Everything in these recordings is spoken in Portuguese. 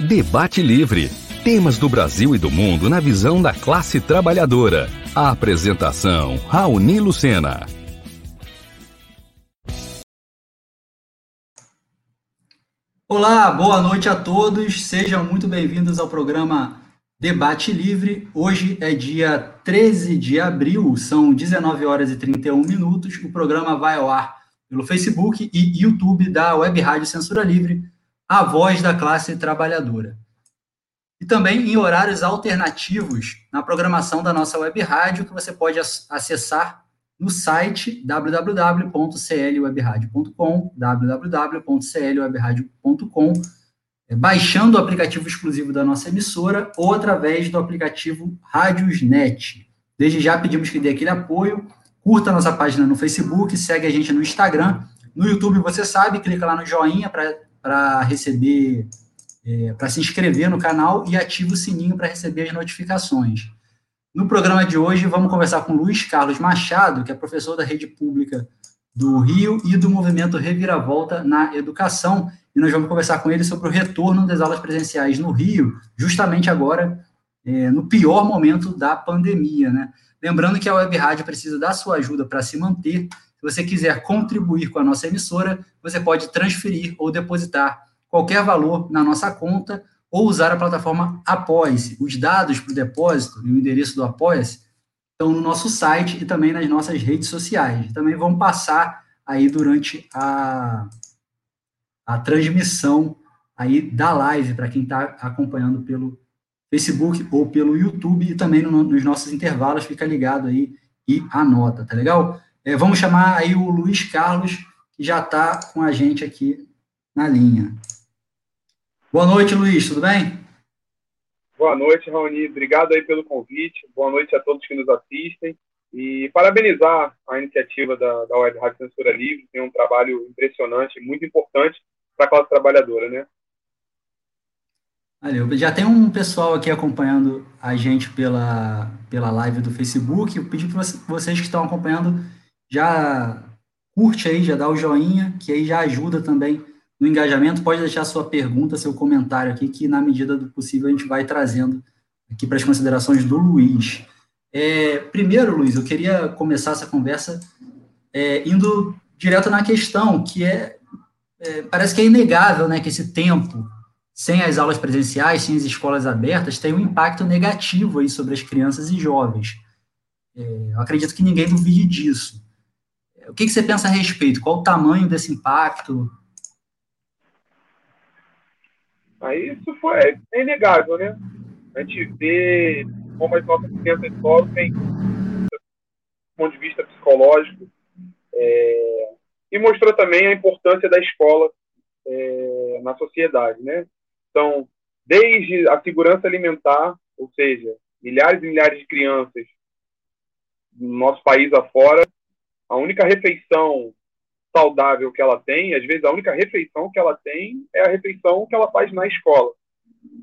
Debate Livre. Temas do Brasil e do mundo na visão da classe trabalhadora. A apresentação: Raoni Lucena. Olá, boa noite a todos. Sejam muito bem-vindos ao programa Debate Livre. Hoje é dia 13 de abril, são 19 horas e 31 minutos. O programa vai ao ar pelo Facebook e YouTube da Web Rádio Censura Livre, a voz da classe trabalhadora. E também em horários alternativos na programação da nossa web rádio, que você pode acessar no site www.clwebradio.com, www.clwebradio.com, é, baixando o aplicativo exclusivo da nossa emissora ou através do aplicativo Rádiosnet. Desde já pedimos que dê aquele apoio, curta nossa página no Facebook, segue a gente no Instagram, no YouTube você sabe, clica lá no joinha para receber, é, para se inscrever no canal e ativa o sininho para receber as notificações. No programa de hoje, vamos conversar com Luiz Carlos Machado, que é professor da rede pública do Rio e do movimento Reviravolta na Educação. E nós vamos conversar com ele sobre o retorno das aulas presenciais no Rio, justamente agora, é, no pior momento da pandemia. Né? Lembrando que a Web Rádio precisa da sua ajuda para se manter. Se você quiser contribuir com a nossa emissora, você pode transferir ou depositar qualquer valor na nossa conta ou usar a plataforma Apoia-se. Os dados para o depósito e o endereço do Apoia-se estão no nosso site e também nas nossas redes sociais. Também vão passar aí durante a, a transmissão aí da live para quem está acompanhando pelo Facebook ou pelo YouTube e também no, nos nossos intervalos, fica ligado aí e anota, tá legal? É, vamos chamar aí o Luiz Carlos, que já está com a gente aqui na linha. Boa noite, Luiz, tudo bem? Boa noite, Raoni. Obrigado aí pelo convite. Boa noite a todos que nos assistem. E parabenizar a iniciativa da, da Web Rádio Censura Livre. Tem um trabalho impressionante, muito importante para a classe trabalhadora, né? Valeu. Já tem um pessoal aqui acompanhando a gente pela, pela live do Facebook. Eu pedi para vocês que estão acompanhando já curte aí, já dá o joinha, que aí já ajuda também no engajamento, pode deixar sua pergunta, seu comentário aqui, que na medida do possível a gente vai trazendo aqui para as considerações do Luiz. É, primeiro, Luiz, eu queria começar essa conversa é, indo direto na questão, que é, é, parece que é inegável né, que esse tempo sem as aulas presenciais, sem as escolas abertas, tem um impacto negativo aí sobre as crianças e jovens. É, eu acredito que ninguém duvide disso. O que, que você pensa a respeito? Qual o tamanho desse impacto? Aí isso foi é inegável, né? A gente vê como as nossas crianças sofrem do ponto de vista psicológico é, e mostrou também a importância da escola é, na sociedade, né? Então, desde a segurança alimentar, ou seja, milhares e milhares de crianças no nosso país afora, a única refeição saudável que ela tem, às vezes a única refeição que ela tem é a refeição que ela faz na escola.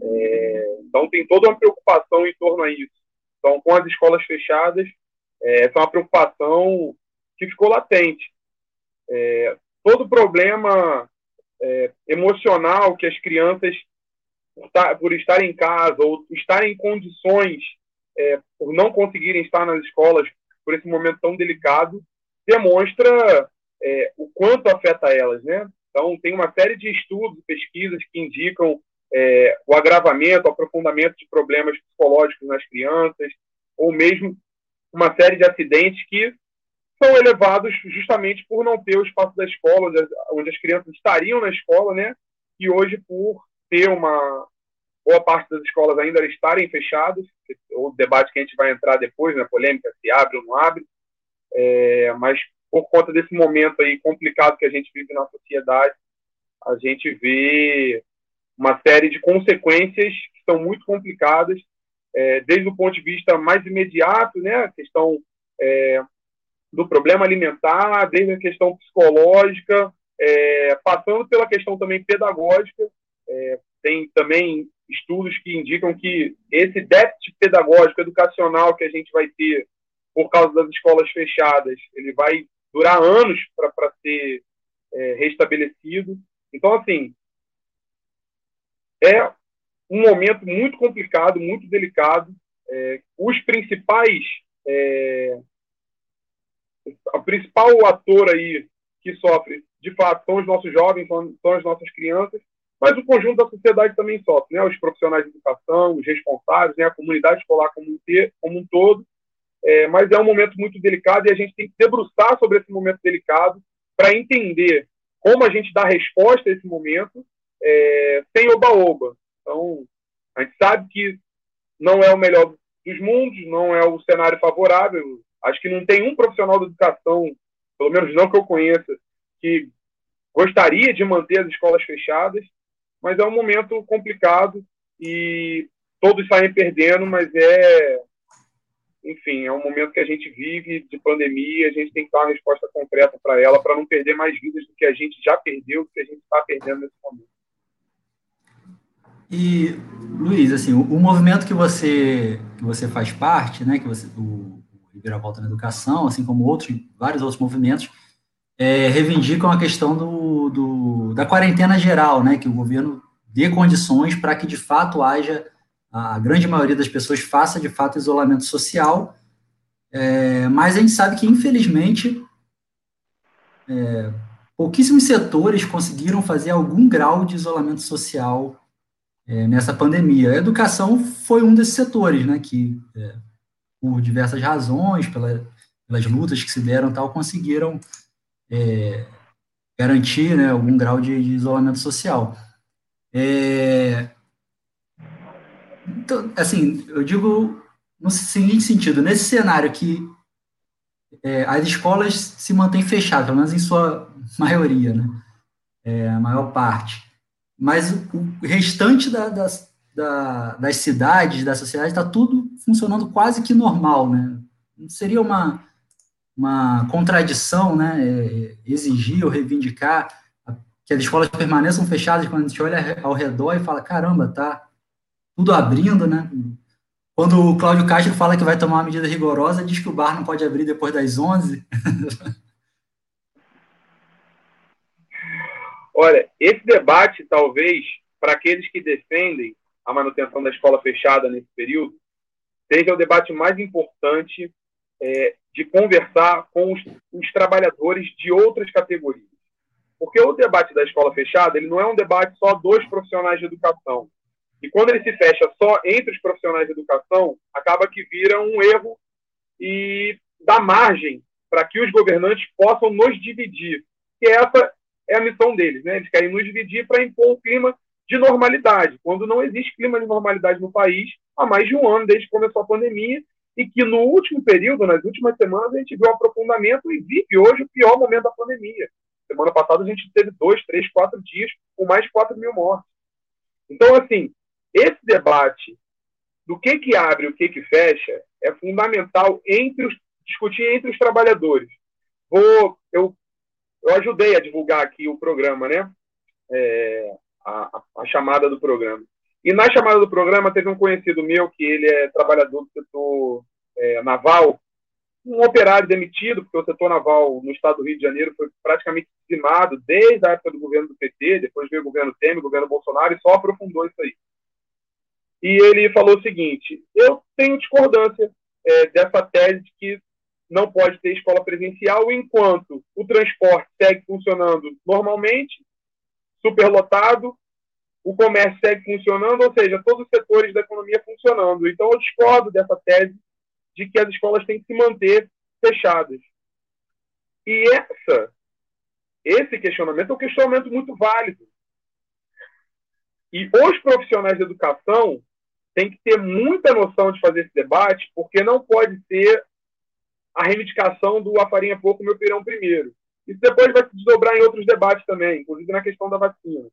É, então tem toda uma preocupação em torno a isso. Então, com as escolas fechadas, é, essa é uma preocupação que ficou latente. É, todo problema é, emocional que as crianças, por, estar, por estarem em casa ou estarem em condições, é, por não conseguirem estar nas escolas por esse momento tão delicado, demonstra é, o quanto afeta elas, né? Então, tem uma série de estudos e pesquisas que indicam é, o agravamento, o aprofundamento de problemas psicológicos nas crianças, ou mesmo uma série de acidentes que são elevados justamente por não ter o espaço da escola, onde as, crianças estariam na escola, né? E hoje, por ter uma boa parte das escolas ainda estarem fechadas, o debate que a gente vai entrar depois, na né, polêmica, se abre ou não abre, é, mas por conta desse momento aí complicado que a gente vive na sociedade, a gente vê uma série de consequências que são muito complicadas, é, desde o ponto de vista mais imediato, né, a questão é, do problema alimentar, desde a questão psicológica, é, passando pela questão também pedagógica. É, tem também estudos que indicam que esse déficit pedagógico, educacional que a gente vai ter por causa das escolas fechadas, ele vai durar anos para ser é, restabelecido. Então, assim, é um momento muito complicado, muito delicado. É, os principais, é, o principal ator aí que sofre, de fato, são os nossos jovens, são, são as nossas crianças, mas o conjunto da sociedade também sofre, né? Os profissionais de educação, os responsáveis, né? A comunidade escolar como um, como um todo. É, mas é um momento muito delicado e a gente tem que debruçar sobre esse momento delicado para entender como a gente dá resposta a esse momento é, sem oba-oba. Então, a gente sabe que não é o melhor dos mundos, não é o cenário favorável. Acho que não tem um profissional da educação, pelo menos não que eu conheça, que gostaria de manter as escolas fechadas, mas é um momento complicado e todos saem perdendo, mas é enfim, é um momento que a gente vive de pandemia, a gente tem que dar uma resposta concreta para ela, para não perder mais vidas do que a gente já perdeu, do que a gente está perdendo nesse momento. E, Luiz, assim, o, o, movimento que você, que você faz parte, né, que você, o, o Volta na Educação, assim como outros, vários outros movimentos, é, reivindicam a questão do, do, da quarentena geral, né, que o governo dê condições para que, de fato, haja a grande maioria das pessoas faça de fato isolamento social, é, mas a gente sabe que, infelizmente, é, pouquíssimos setores conseguiram fazer algum grau de isolamento social é, nessa pandemia. A educação foi um desses setores, né, que, é, por diversas razões, pela, pelas lutas que se deram tal, conseguiram é, garantir né, algum grau de, de isolamento social. É, então, assim, eu digo no seguinte sentido, nesse cenário que é, as escolas se mantêm fechadas, pelo menos em sua maioria, né? É, a maior parte. Mas o restante da, das, da, das cidades, da sociedade, está tudo funcionando quase que normal, né? Não seria uma, uma contradição, né? É, exigir ou reivindicar que as escolas permaneçam fechadas quando a gente olha ao redor e fala, caramba, tá tudo abrindo, né? Quando o Cláudio Castro fala que vai tomar uma medida rigorosa, diz que o bar não pode abrir depois das 11. Olha, esse debate, talvez, para aqueles que defendem a manutenção da escola fechada nesse período, seja o debate mais importante é, de conversar com os, os, trabalhadores de outras categorias. Porque o debate da escola fechada ele não é um debate só dos profissionais de educação. E quando ele se fecha só entre os profissionais de educação, acaba que vira um erro e dá margem para que os governantes possam nos dividir. E essa é a missão deles, né? Eles querem nos dividir para impor um clima de normalidade, quando não existe clima de normalidade no país há mais de um ano, desde que começou a pandemia, e que no último período, nas últimas semanas, a gente viu um aprofundamento e vive hoje o pior momento da pandemia. Semana passada a gente teve dois, três, quatro dias com mais de quatro mil mortes. Então, assim, esse debate do que, que abre e o que, que fecha é fundamental entre os, discutir entre os trabalhadores. Vou, eu, eu ajudei a divulgar aqui o programa, né? É, a, a, chamada do programa. E na chamada do programa teve um conhecido meu que ele é trabalhador do setor é, naval, um operário demitido, porque o setor naval no estado do Rio de Janeiro foi praticamente dizimado desde a época do governo do PT, depois veio o governo Temer, o governo Bolsonaro, e só aprofundou isso aí e ele falou o seguinte: eu tenho discordância é, dessa tese de que não pode ter escola presencial enquanto o transporte segue funcionando normalmente, superlotado, o comércio segue funcionando, ou seja, todos os setores da economia funcionando. Então, eu discordo dessa tese de que as escolas têm que se manter fechadas. E essa, esse questionamento é um questionamento muito válido. E os profissionais de educação tem que ter muita noção de fazer esse debate, porque não pode ser a reivindicação do a farinha pouco, meu pirão primeiro. Isso depois vai se desdobrar em outros debates também, inclusive na questão da vacina.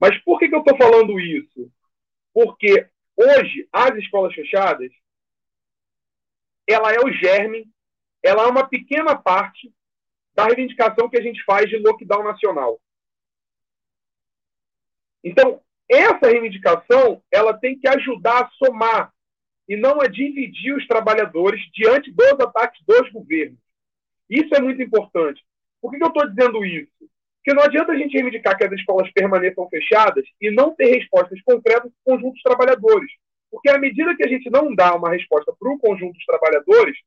Mas por que, que eu estou falando isso? Porque hoje, as escolas fechadas, ela é o germe, ela é uma pequena parte da reivindicação que a gente faz de lockdown nacional. Então, essa reivindicação ela tem que ajudar a somar e não a dividir os trabalhadores diante dos ataques dos governos. Isso é muito importante. Por que, eu estou dizendo isso? Porque não adianta a gente reivindicar que as escolas permaneçam fechadas e não ter respostas concretas para o conjunto dos trabalhadores. Porque à medida que a gente não dá uma resposta para o conjunto dos trabalhadores,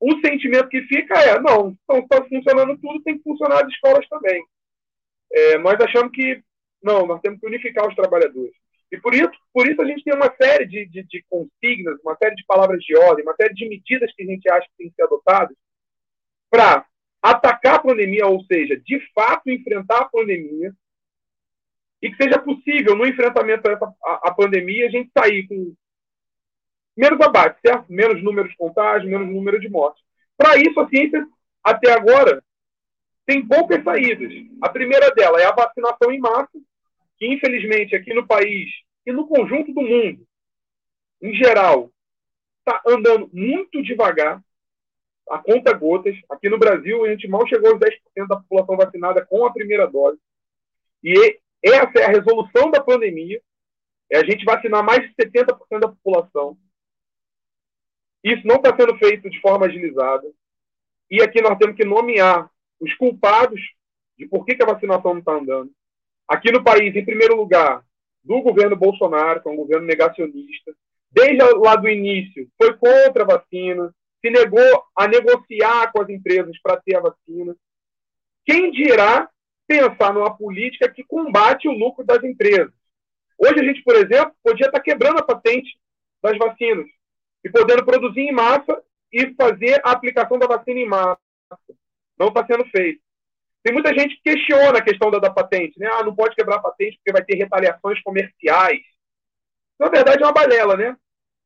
o sentimento que fica é: não, então está funcionando tudo, tem que funcionar as escolas também. É, nós achamos que, não, nós temos que unificar os trabalhadores. E por isso, por isso a gente tem uma série de, de, de consignas, uma série de palavras de ordem, uma série de medidas que a gente acha que tem que ser adotadas para atacar a pandemia, ou seja, de fato enfrentar a pandemia, e que seja possível, no enfrentamento à, à pandemia, a gente sair com menos abate, certo? Menos número de contágios, menos número de mortes. Para isso, a ciência, até agora, tem poucas saídas. A primeira dela é a vacinação em massa, que infelizmente aqui no país e no conjunto do mundo, em geral, está andando muito devagar a conta gotas. Aqui no Brasil, a gente mal chegou aos 10% da população vacinada com a primeira dose. E essa é a resolução da pandemia. É a gente vacinar mais de 70% da população. Isso não está sendo feito de forma agilizada. E aqui nós temos que nomear os culpados de por que, que a vacinação não está andando. Aqui no país, em primeiro lugar, do governo Bolsonaro, que é um governo negacionista, desde lá do início, foi contra a vacina, se negou a negociar com as empresas para ter a vacina. Quem dirá pensar numa política que combate o lucro das empresas? Hoje a gente, por exemplo, podia estar quebrando a patente das vacinas e podendo produzir em massa e fazer a aplicação da vacina em massa. Não está sendo feito. Tem muita gente que questiona a questão da, da patente, né? Ah, não pode quebrar a patente porque vai ter retaliações comerciais. Na verdade, é uma balela, né?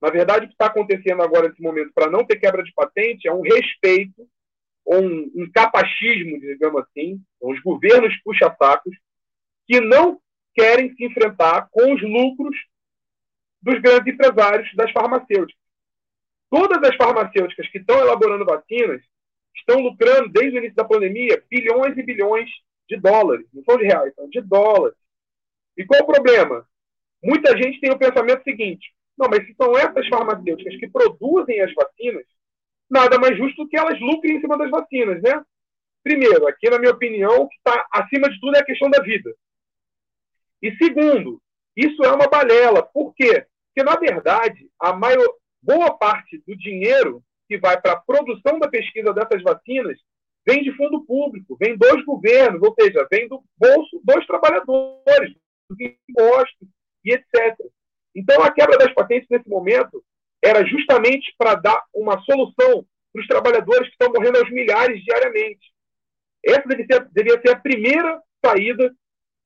Na verdade, o que está acontecendo agora nesse momento para não ter quebra de patente é um respeito, ou um, um capachismo, digamos assim, os governos puxa-sacos, que não querem se enfrentar com os lucros dos grandes empresários das farmacêuticas. Todas as farmacêuticas que estão elaborando vacinas estão lucrando, desde o início da pandemia, bilhões e bilhões de dólares. Não são de reais, são de dólares. E qual o problema? Muita gente tem o pensamento seguinte: não, mas se são essas farmacêuticas que produzem as vacinas, nada mais justo que elas lucrem em cima das vacinas, né? Primeiro, aqui na minha opinião, o que está acima de tudo é a questão da vida. E segundo, isso é uma balela. Por quê? Porque, na verdade, a maior, boa parte do dinheiro que vai para a produção da pesquisa dessas vacinas vem de fundo público, vem dos governos, ou seja, vem do bolso dos trabalhadores, dos impostos e etc. Então, a quebra das patentes nesse momento era justamente para dar uma solução para os trabalhadores que estão morrendo aos milhares diariamente. Essa deve ser, ser a primeira saída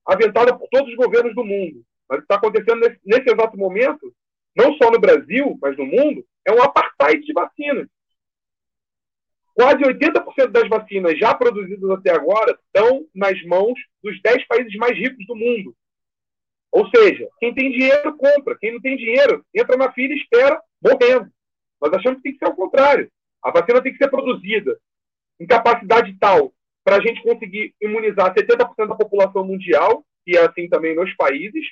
aventada por todos os governos do mundo. Mas está acontecendo nesse, nesse exato momento, não só no Brasil, mas no mundo, é um apartheid de vacinas. Quase 80% das vacinas já produzidas até agora estão nas mãos dos 10 países mais ricos do mundo. Ou seja, quem tem dinheiro compra, quem não tem dinheiro entra na fila e espera morrendo. Nós achamos que tem que ser o contrário. A vacina tem que ser produzida em capacidade tal para a gente conseguir imunizar 70% da população mundial, e é assim também nos países,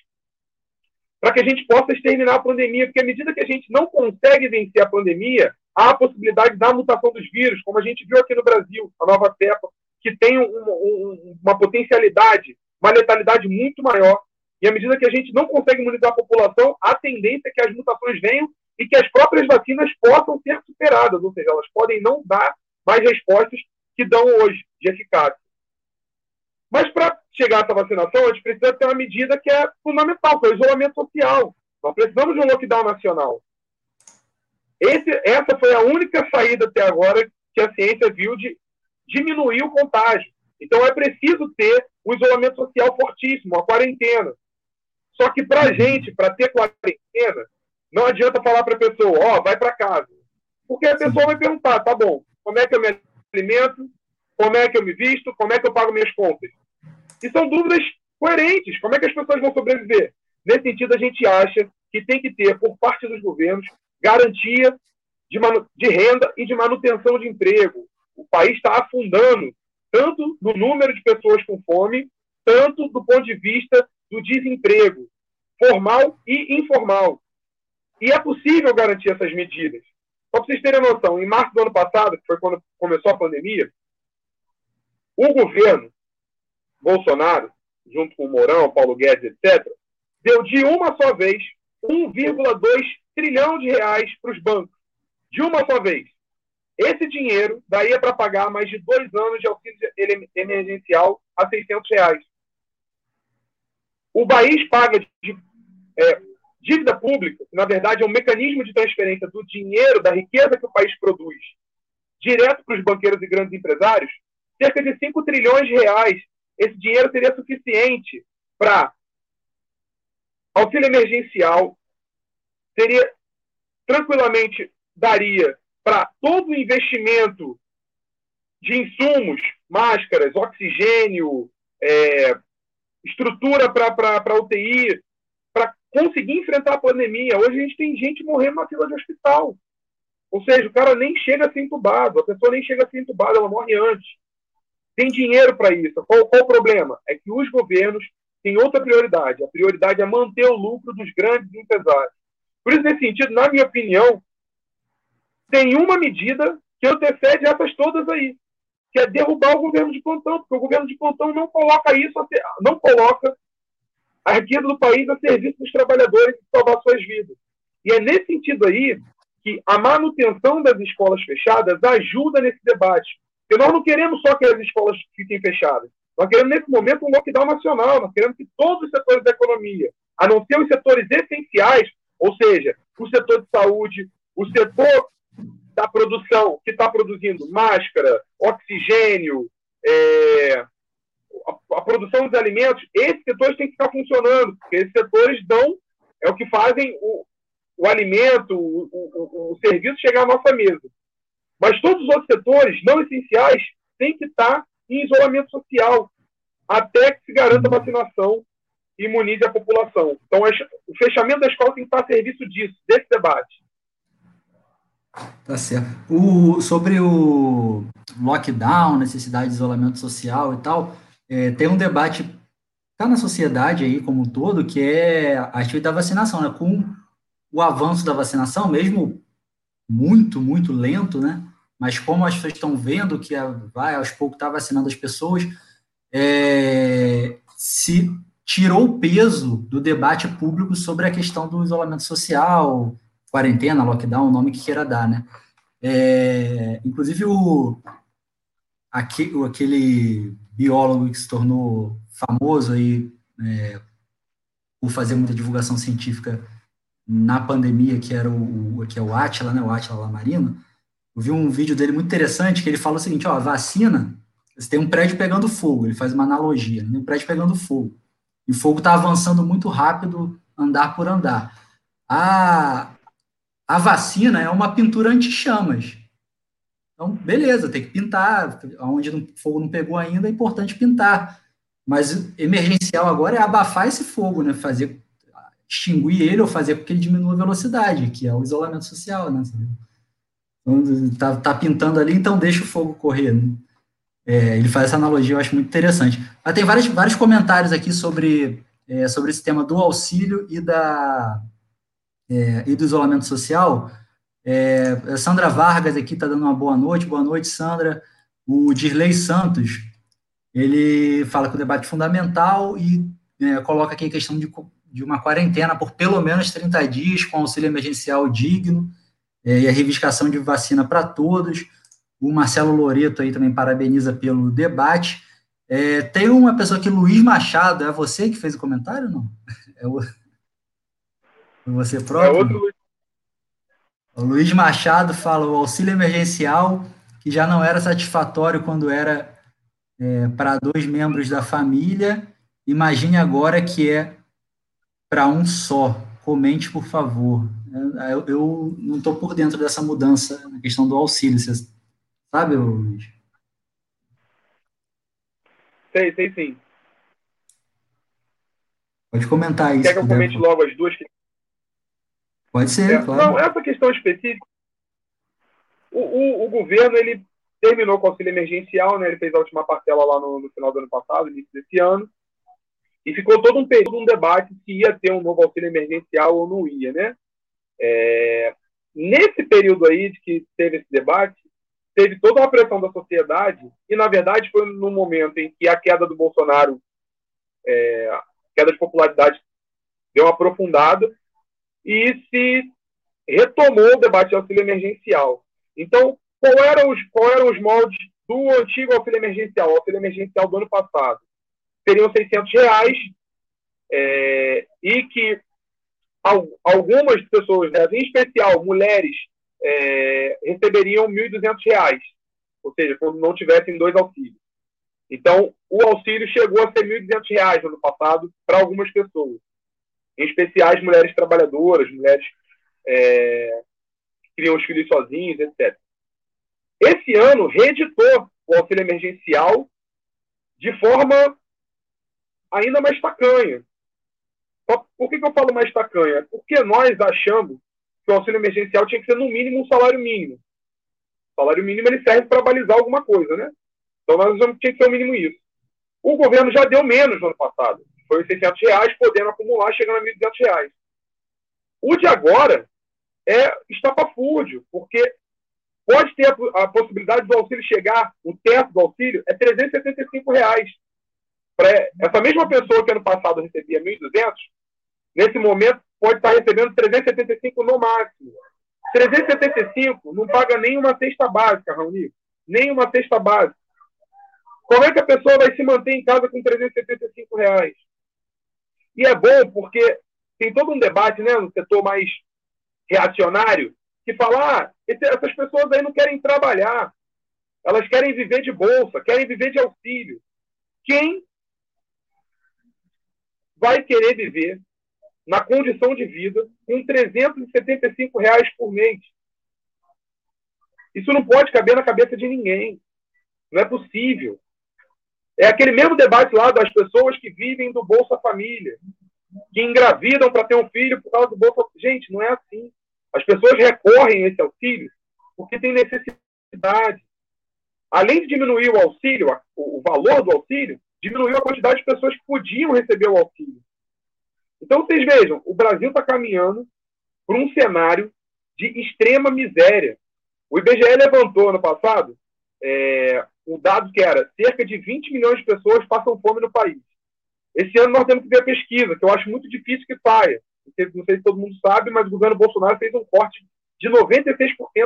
para que a gente possa exterminar a pandemia, porque à medida que a gente não consegue vencer a pandemia, há a possibilidade da mutação dos vírus, como a gente viu aqui no Brasil, a nova cepa, que tem um, um, uma potencialidade, uma letalidade muito maior. E à medida que a gente não consegue imunizar a população, a tendência é que as mutações venham e que as próprias vacinas possam ser superadas, ou seja, elas podem não dar mais respostas que dão hoje de eficácia. Mas para chegar a essa vacinação, a gente precisa ter uma medida que é fundamental, que é o isolamento social. Nós precisamos de um lockdown nacional. Esse, essa foi a única saída até agora que a ciência viu de diminuir o contágio. Então é preciso ter o isolamento social fortíssimo, a quarentena. Só que para a gente, para ter quarentena, não adianta falar para a pessoa, ó, oh, vai para casa. Porque a pessoa vai perguntar, tá bom, como é que eu me alimento, como é que eu me visto, como é que eu pago minhas contas. E são dúvidas coerentes. Como é que as pessoas vão sobreviver? Nesse sentido, a gente acha que tem que ter, por parte dos governos, garantia de, de renda e de manutenção de emprego. O país está afundando, tanto no número de pessoas com fome, tanto do ponto de vista do desemprego, formal e informal. E é possível garantir essas medidas. Só para vocês terem noção, em março do ano passado, que foi quando começou a pandemia, o governo Bolsonaro, junto com o Mourão, Paulo Guedes, etc., deu de uma só vez 1,2 trilhão de reais para os bancos. De uma só vez. Esse dinheiro daria para pagar mais de dois anos de auxílio emergencial a 600 reais. O país paga de, é, dívida pública, que na verdade é um mecanismo de transferência do dinheiro, da riqueza que o país produz, direto para os banqueiros e grandes empresários, cerca de 5 trilhões de reais. Esse dinheiro seria suficiente para auxílio emergencial, seria tranquilamente daria para todo o investimento de insumos, máscaras, oxigênio, é, estrutura para UTI, para conseguir enfrentar a pandemia. Hoje a gente tem gente morrendo na fila de hospital. Ou seja, o cara nem chega a ser entubado, a pessoa nem chega a ser entubada, ela morre antes. Tem dinheiro para isso. Qual, qual o problema? É que os governos têm outra prioridade. A prioridade é manter o lucro dos grandes empresários. Por isso, nesse sentido, na minha opinião, tem uma medida que antecede essas todas aí, que é derrubar o governo de plantão, porque o governo de plantão não coloca isso, não coloca a riqueza do país a serviço dos trabalhadores e salvar suas vidas. E é nesse sentido aí que a manutenção das escolas fechadas ajuda nesse debate. Porque nós não queremos só que as escolas fiquem fechadas. Nós queremos, nesse momento, um lockdown nacional. Nós queremos que todos os setores da economia, a não ser os setores essenciais, ou seja, o setor de saúde, o setor da produção, que está produzindo máscara, oxigênio, é, a, a, produção dos alimentos, esses setores têm que ficar funcionando, porque esses setores dão, é o que fazem o, o alimento, o, o, o serviço chegar à nossa mesa. Mas todos os outros setores não essenciais têm que estar em isolamento social, até que se garanta a vacinação e imunize a população. Então, o fechamento da escola tem que estar a serviço disso, desse debate. Tá certo. O, sobre o lockdown, necessidade de isolamento social e tal, é, tem um debate tá na sociedade aí como um todo, que é a respeito da vacinação, né? Com o avanço da vacinação, mesmo muito, muito lento, né? Mas como as pessoas estão vendo que vai aos poucos está vacinando as pessoas, é, se tirou o peso do debate público sobre a questão do isolamento social, quarentena, lockdown, o nome que queira dar, né? É, inclusive, o, aquele, aquele biólogo que se tornou famoso aí é, por fazer muita divulgação científica na pandemia, que era o, que é o Atila, né, o Atila Lamarino, vi um vídeo dele muito interessante, que ele fala o seguinte, ó, vacina, você tem um prédio pegando fogo, ele faz uma analogia, né, um prédio pegando fogo, e o fogo está avançando muito rápido, andar por andar. A, a vacina é uma pintura anti-chamas. Então, beleza, tem que pintar. Onde o fogo não pegou ainda, é importante pintar. Mas emergencial agora é abafar esse fogo, né? Fazer, extinguir ele ou fazer com que ele diminua a velocidade, que é o isolamento social, né? Então, tá, pintando ali, então deixa o fogo correr. Né? É, ele faz essa analogia, eu acho muito interessante. Mas tem vários, vários comentários aqui sobre, é, sobre esse tema do auxílio e da, é, e do isolamento social. É, Sandra Vargas aqui está dando uma boa noite. Boa noite, Sandra. O Dirley Santos, ele fala que o debate é fundamental e é, coloca aqui a questão de, de uma quarentena por pelo menos 30 dias com auxílio emergencial digno é, e a reivindicação de vacina para todos. O Marcelo Loreto aí também parabeniza pelo debate. É, tem uma pessoa aqui, Luiz Machado, é você que fez o comentário não? É o... Você próprio? É outro Luiz. O Luiz Machado fala o auxílio emergencial, que já não era satisfatório quando era é, para dois membros da família, imagine agora que é para um só. Comente, por favor. É, eu, eu não estou por dentro dessa mudança na questão do auxílio. Você sabe, Luiz? Sei, sei sim. Pode comentar isso. Quer que eu comente logo as duas Pode ser, é, claro. Não, essa questão específica, o, o, o, governo ele terminou com o auxílio emergencial, né? Ele fez a última parcela lá no, no final do ano passado, início desse ano, e ficou todo um período, um debate se ia ter um novo auxílio emergencial ou não ia, né? É, nesse período aí de que teve esse debate, teve toda uma pressão da sociedade, e na verdade foi no momento em que a queda do Bolsonaro, é, a queda de popularidade deu uma aprofundada, e se retomou o debate de auxílio emergencial. Então, qual eram os, qual eram os moldes do antigo auxílio emergencial, o auxílio emergencial do ano passado? Seriam 600 reais, é, e que algumas pessoas, né, em especial mulheres, é, receberiam R$ 1.200, ou seja, quando não tivessem dois auxílios. Então, o auxílio chegou a ser R$ 1.200 no ano passado para algumas pessoas, em especial as mulheres trabalhadoras, mulheres é, que criam os filhos sozinhos, etc. Esse ano, reeditou o auxílio emergencial de forma ainda mais tacanha. Por que, que eu falo mais tacanha? Porque nós achamos que o auxílio emergencial tinha que ser, no mínimo, um salário mínimo. O salário mínimo ele serve para balizar alguma coisa, né? Então nós achamos que tinha que ser o mínimo isso. O governo já deu menos no ano passado. Foi 600 reais, podendo acumular, chegando a 1.200 reais. O de agora é estapafúrdio, porque pode ter a, a, possibilidade do auxílio chegar, o teto do auxílio é 375 reais. Para essa mesma pessoa que ano passado recebia 1.200, nesse momento pode estar recebendo 375 no máximo. 375 não paga nem uma cesta básica, Raoni. Nem uma cesta básica. Como é que a pessoa vai se manter em casa com 375 reais? E é bom porque tem todo um debate né, no setor mais reacionário que fala ah, essas pessoas aí não querem trabalhar. Elas querem viver de bolsa, querem viver de auxílio. Quem vai querer viver na condição de vida com 375 reais por mês. Isso não pode caber na cabeça de ninguém. Não é possível. É aquele mesmo debate lá das pessoas que vivem do Bolsa Família, que engravidam para ter um filho por causa do Bolsa Gente, não é assim. As pessoas recorrem a esse auxílio porque tem necessidade. Além de diminuir o auxílio, o valor do auxílio, diminuiu a quantidade de pessoas que podiam receber o auxílio. Então, vocês vejam, o Brasil está caminhando para um cenário de extrema miséria. O IBGE levantou ano passado é, o dado que era cerca de 20 milhões de pessoas passam fome no país. Esse ano nós temos que ver a pesquisa, que eu acho muito difícil que saia. Não sei se todo mundo sabe, mas o governo Bolsonaro fez um corte de 96%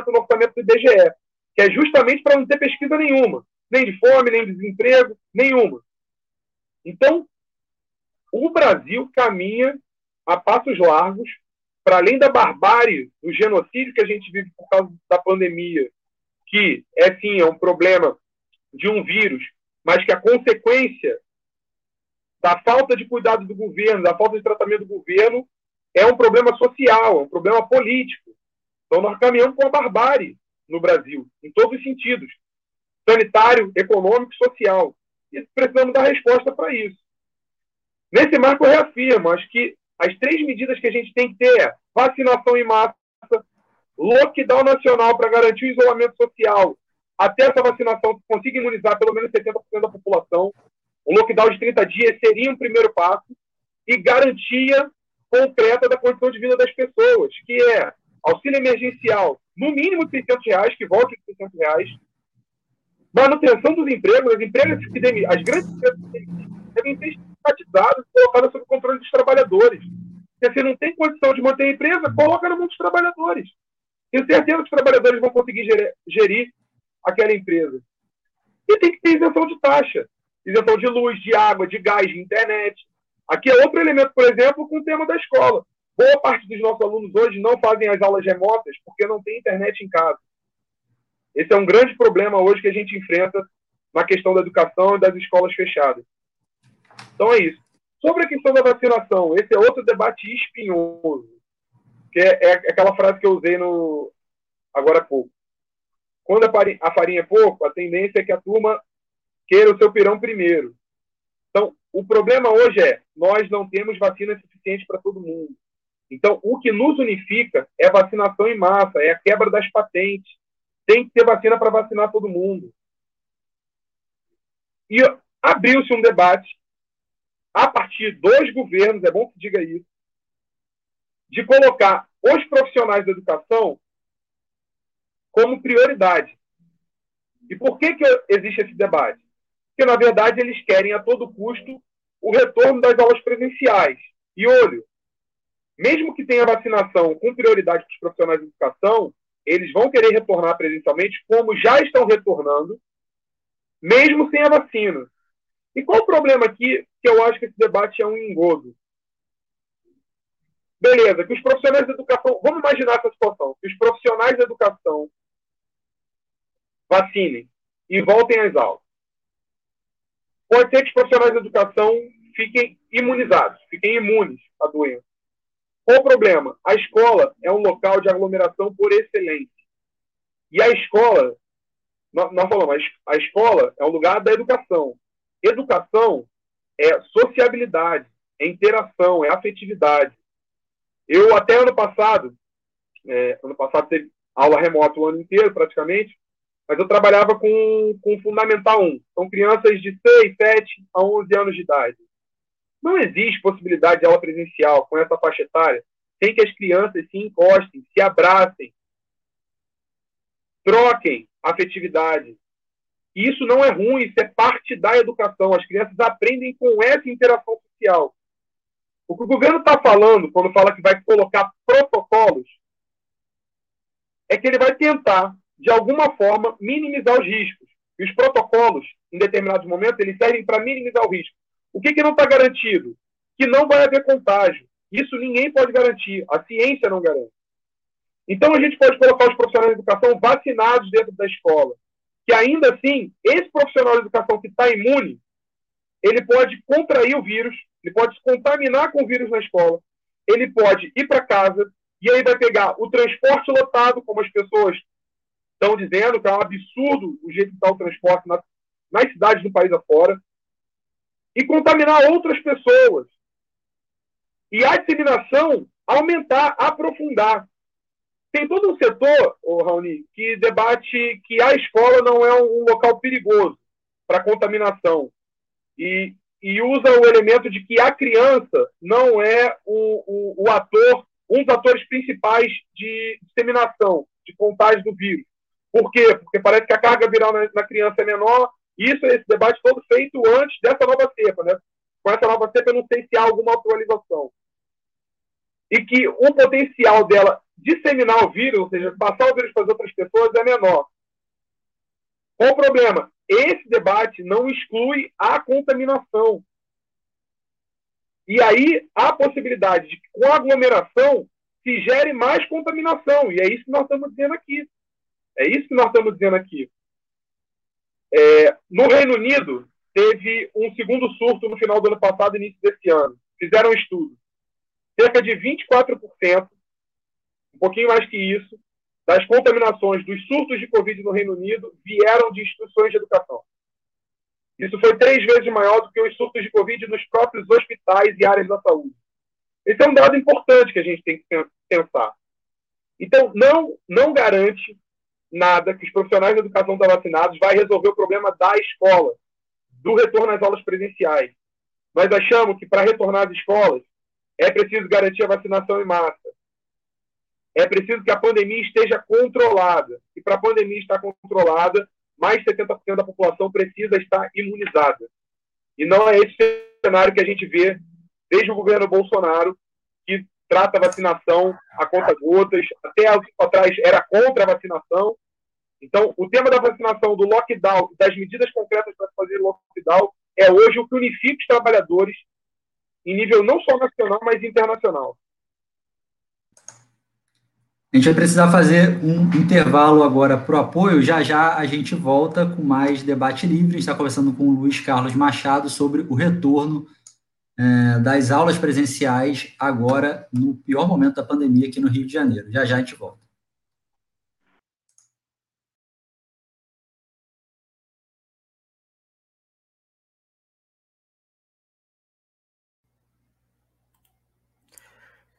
no orçamento do IBGE, que é justamente para não ter pesquisa nenhuma, nem de fome, nem de desemprego, nenhuma. Então, o Brasil caminha a passos largos para além da barbárie, do genocídio que a gente vive por causa da pandemia, que é sim é um problema de um vírus, mas que a consequência da falta de cuidado do governo, da falta de tratamento do governo, é um problema social, é um problema político. Então nós caminhamos com a barbárie no Brasil, em todos os sentidos, sanitário, econômico social. E precisamos dar resposta para isso. Nesse marco, eu reafirmo, acho que as três medidas que a gente tem que ter é vacinação em massa, lockdown nacional para garantir o isolamento social, até essa vacinação consiga imunizar pelo menos 70% da população. Um lockdown de 30 dias seria um primeiro passo e garantia concreta da condição de vida das pessoas, que é auxílio emergencial, no mínimo de 600 reais, que volte de 600 reais, manutenção dos empregos, as empresas que as grandes empresas devem ser estatizadas e colocadas sob controle dos trabalhadores. Se você não tem condição de manter a empresa, coloca na mão dos trabalhadores. Tenho certeza que os trabalhadores vão conseguir gerir, gerir aquela empresa. E tem que ter isenção de taxa. Isenção de luz, de água, de gás, de internet. Aqui é outro elemento, por exemplo, com o tema da escola. Boa parte dos nossos alunos hoje não fazem as aulas remotas porque não tem internet em casa. Esse é um grande problema hoje que a gente enfrenta na questão da educação e das escolas fechadas. Então é isso. Sobre a questão da vacinação, esse é outro debate espinhoso, que é, é aquela frase que eu usei no agora há pouco. Quando a farinha, é pouco, a tendência é que a turma queira o seu pirão primeiro. Então, o problema hoje é nós não temos vacina suficiente para todo mundo. Então, o que nos unifica é a vacinação em massa, é a quebra das patentes. Tem que ter vacina para vacinar todo mundo. E abriu-se um debate partir dos governos, é bom que diga isso, de colocar os profissionais da educação como prioridade. E por que, que existe esse debate? Porque, na verdade, eles querem a todo custo o retorno das aulas presenciais. E olho, mesmo que tenha vacinação com prioridade para os profissionais de educação, eles vão querer retornar presencialmente, como já estão retornando, mesmo sem a vacina. E qual o problema aqui que eu acho que esse debate é um engodo? Beleza, que os profissionais de educação. Vamos imaginar essa situação. Que os profissionais de educação vacinem e voltem às aulas. Pode ser que os profissionais de educação fiquem imunizados, fiquem imunes à doença. Qual o problema? A escola é um local de aglomeração por excelência. E a escola, nós, falamos, a escola é um lugar da educação. Educação é sociabilidade, é interação, é afetividade. Eu, até ano passado, é, ano passado teve aula remota o ano inteiro, praticamente, mas eu trabalhava com, com Fundamental 1. São crianças de 6, 7 a 11 anos de idade. Não existe possibilidade de aula presencial com essa faixa etária sem que as crianças se encostem, se abracem, troquem afetividade. E isso não é ruim, isso é parte da educação. As crianças aprendem com essa interação social. O que o governo está falando, quando fala que vai colocar protocolos, é que ele vai tentar, de alguma forma, minimizar os riscos. E os protocolos, em determinados momentos, eles servem para minimizar o risco. O que, que não está garantido? Que não vai haver contágio. Isso ninguém pode garantir. A ciência não garante. Então, a gente pode colocar os profissionais de educação vacinados dentro da escola. Que ainda assim, esse profissional de educação que está imune, ele pode contrair o vírus, ele pode se contaminar com o vírus na escola, ele pode ir para casa e aí vai pegar o transporte lotado, como as pessoas estão dizendo, que é um absurdo o jeito que está o transporte nas, nas cidades do país afora, e contaminar outras pessoas. E a disseminação aumentar, aprofundar. Tem todo um setor, oh, Raoni, que debate que a escola não é um local perigoso para contaminação. E, e usa o elemento de que a criança não é o, o, o ator, um dos atores principais de disseminação, de contágio do vírus. Por quê? Porque parece que a carga viral na, na criança é menor, isso, esse debate todo feito antes dessa nova cepa, né? Com essa nova cepa, eu não sei se há alguma atualização. E que o potencial dela disseminar o vírus, ou seja, passar o vírus para as outras pessoas, é menor. Qual o problema? Esse debate não exclui a contaminação. E aí há a possibilidade de que, com a aglomeração, se gere mais contaminação. E é isso que nós estamos dizendo aqui. É isso que nós estamos dizendo aqui. É, no Reino Unido, teve um segundo surto no final do ano passado, início desse ano. Fizeram um estudo. Cerca de 24%, um pouquinho mais que isso, das contaminações dos surtos de Covid no Reino Unido vieram de instituições de educação. Isso foi três vezes maior do que os surtos de Covid nos próprios hospitais e áreas da saúde. Esse é um dado importante que a gente tem que pensar. Então, não, não garante nada que os profissionais de educação estão vacinados vai resolver o problema da escola, do retorno às aulas presenciais. Nós achamos que para retornar às escolas é preciso garantir a vacinação em massa. É preciso que a pandemia esteja controlada. E para a pandemia estar controlada, mais de 70% da população precisa estar imunizada. E não é esse cenário que a gente vê desde o governo Bolsonaro, que trata a vacinação a conta gotas, até atrás era contra a vacinação, então, o tema da vacinação, do lockdown, das medidas concretas para fazer lockdown, é hoje o que unifica os trabalhadores em nível não só nacional, mas internacional. A gente vai precisar fazer um intervalo agora para o apoio. Já já a gente volta com mais debate livre. A gente está conversando com o Luiz Carlos Machado sobre o retorno é, das aulas presenciais agora no pior momento da pandemia aqui no Rio de Janeiro. Já já a gente volta.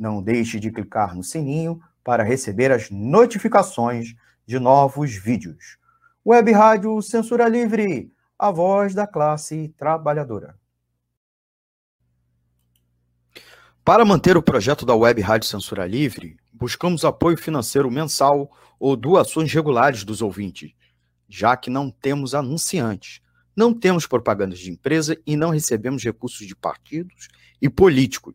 Não deixe de clicar no sininho para receber as notificações de novos vídeos. Web Rádio Censura Livre, a voz da classe trabalhadora. Para manter o projeto da Web Rádio Censura Livre, buscamos apoio financeiro mensal ou doações regulares dos ouvintes, já que não temos anunciantes, não temos propagandas de empresa e não recebemos recursos de partidos e políticos.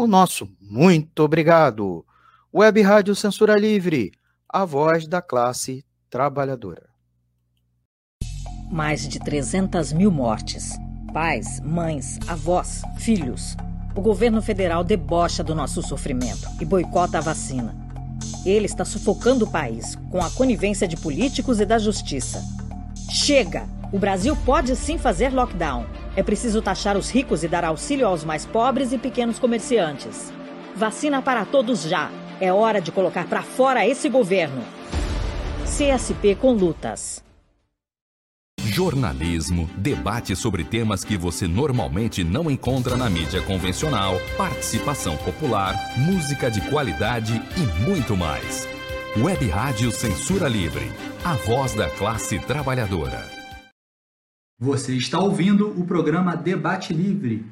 O nosso muito obrigado. Web Rádio Censura Livre, a voz da classe trabalhadora. Mais de 300 mil mortes. Pais, mães, avós, filhos. O governo federal debocha do nosso sofrimento e boicota a vacina. Ele está sufocando o país com a conivência de políticos e da justiça. Chega! O Brasil pode sim fazer lockdown. É preciso taxar os ricos e dar auxílio aos mais pobres e pequenos comerciantes. Vacina para todos já. É hora de colocar para fora esse governo. CSP com lutas. Jornalismo, debate sobre temas que você normalmente não encontra na mídia convencional, participação popular, música de qualidade e muito mais. Web Rádio Censura Livre, a voz da classe trabalhadora. Você está ouvindo o programa Debate Livre,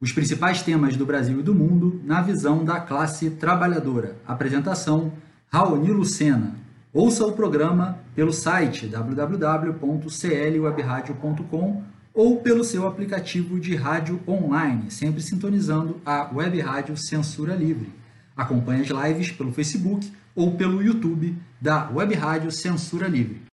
os principais temas do Brasil e do mundo na visão da classe trabalhadora. Apresentação: Raoni Lucena. Ouça o programa pelo site www.clwebradio.com ou pelo seu aplicativo de rádio online, sempre sintonizando a Web Rádio Censura Livre. Acompanhe as lives pelo Facebook ou pelo YouTube da Web Rádio Censura Livre.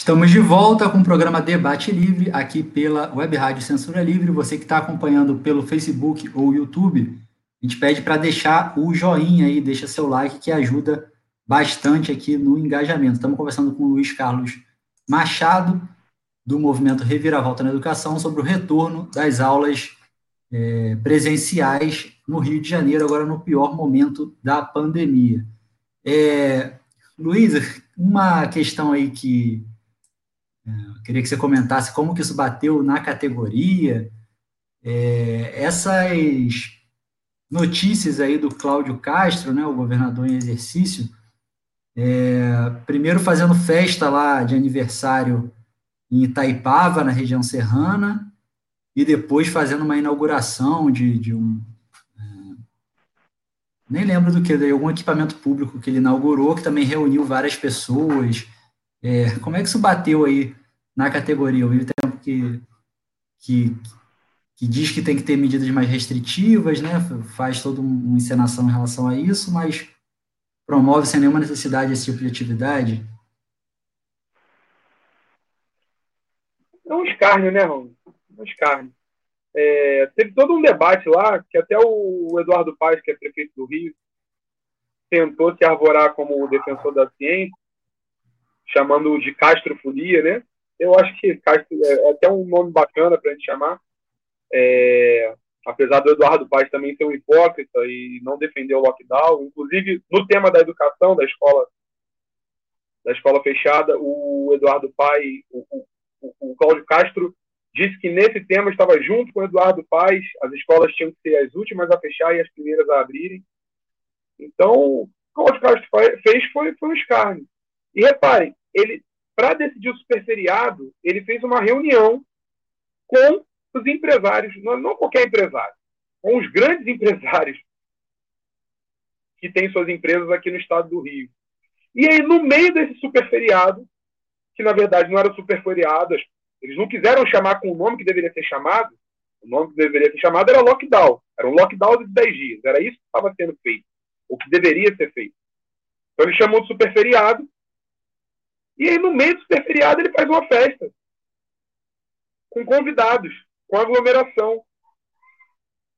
Estamos de volta com o programa Debate Livre, aqui pela Web Rádio Censura Livre. Você que está acompanhando pelo Facebook ou YouTube, a gente pede para deixar o joinha aí, deixa seu like, que ajuda bastante aqui no engajamento. Estamos conversando com o Luiz Carlos Machado, do movimento Reviravolta na Educação, sobre o retorno das aulas é, presenciais no Rio de Janeiro, agora no pior momento da pandemia. É, Luísa, uma questão aí que é, queria que você comentasse como que isso bateu na categoria. É, essas notícias aí do Cláudio Castro, né, o governador em exercício, é, primeiro fazendo festa lá de aniversário em Itaipava, na região serrana, e depois fazendo uma inauguração de, de um. É, nem lembro do que, de algum equipamento público que ele inaugurou, que também reuniu várias pessoas. É, como é que isso bateu aí na categoria? Ao mesmo tempo que, que, que diz que tem que ter medidas mais restritivas, né? faz toda uma encenação em relação a isso, mas promove sem nenhuma necessidade esse tipo de atividade? É um escárnio, né, Ron? É um escárnio. É, teve todo um debate lá, que até o Eduardo Paes, que é prefeito do Rio, tentou se arvorar como defensor da ciência, chamando de castrofolia, né? Eu acho que Castro é, é até um nome bacana para a gente chamar. É, apesar do Eduardo Paes também ser um hipócrita e não defender o lockdown, inclusive no tema da educação da escola da escola fechada, o Eduardo Paes, o, o, o Cláudio Castro disse que nesse tema estava junto com o Eduardo Paes, as escolas tinham que ser as últimas a fechar e as primeiras a abrirem. Então, o Cláudio Castro fez foi, foi um escárnio. E reparem, ele para decidir o superferiado, ele fez uma reunião com os empresários, não, não qualquer empresário, com os grandes empresários que têm suas empresas aqui no estado do Rio. E aí, no meio desse superferiado, que na verdade não era superferiado, eles não quiseram chamar com o nome que deveria ser chamado, o nome que deveria ser chamado era lockdown. Era um lockdown de 10 dias. Era isso que estava sendo feito. O que deveria ser feito. Então ele chamou de superferiado. E aí, no meio do superferiado, ele faz uma festa. Com convidados, com aglomeração.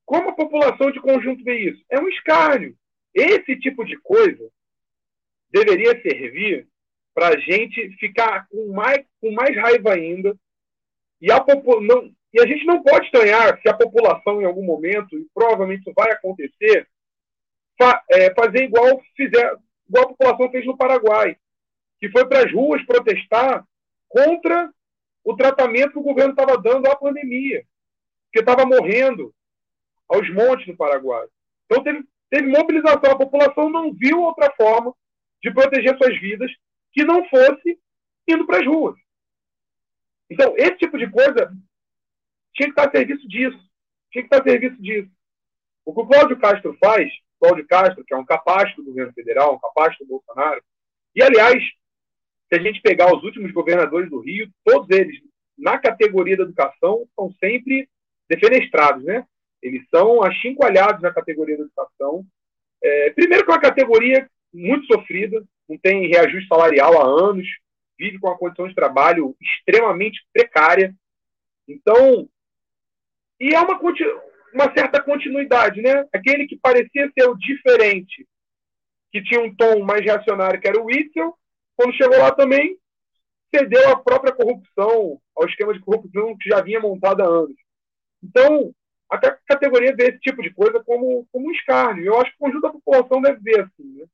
Como a população de conjunto vê isso? É um escárnio. Esse tipo de coisa deveria servir para a gente ficar com mais, com mais raiva ainda. E a, não, e a gente não pode estranhar se a população, em algum momento, e provavelmente isso vai acontecer, fa é, fazer igual, fizer, igual a população fez no Paraguai, que foi para as ruas protestar contra o tratamento que o governo estava dando à pandemia, que estava morrendo aos montes no Paraguai. Então teve, teve mobilização, a população não viu outra forma de proteger suas vidas que não fosse indo para as ruas. Então, esse tipo de coisa tinha que estar a serviço disso. Tinha que estar a serviço disso. O que o Cláudio Castro faz, Cláudio Castro, que é um capacho do governo federal, um capacho do Bolsonaro, e, aliás, se a gente pegar os últimos governadores do Rio, todos eles, na categoria da educação, são sempre defenestrados, né? Eles são achincoalhados na categoria da educação. É, primeiro que é uma categoria muito sofrida, não tem reajuste salarial há anos, vive com uma condição de trabalho extremamente precária. Então, e é uma, uma certa continuidade, né? Aquele que parecia ser o diferente, que tinha um tom mais reacionário, que era o Witzel, quando chegou lá também, cedeu à própria corrupção, ao esquema de corrupção que já vinha montado há anos. Então, a categoria vê esse tipo de coisa como, como um escárnio. Eu acho que o conjunto da população deve ver assim. Né?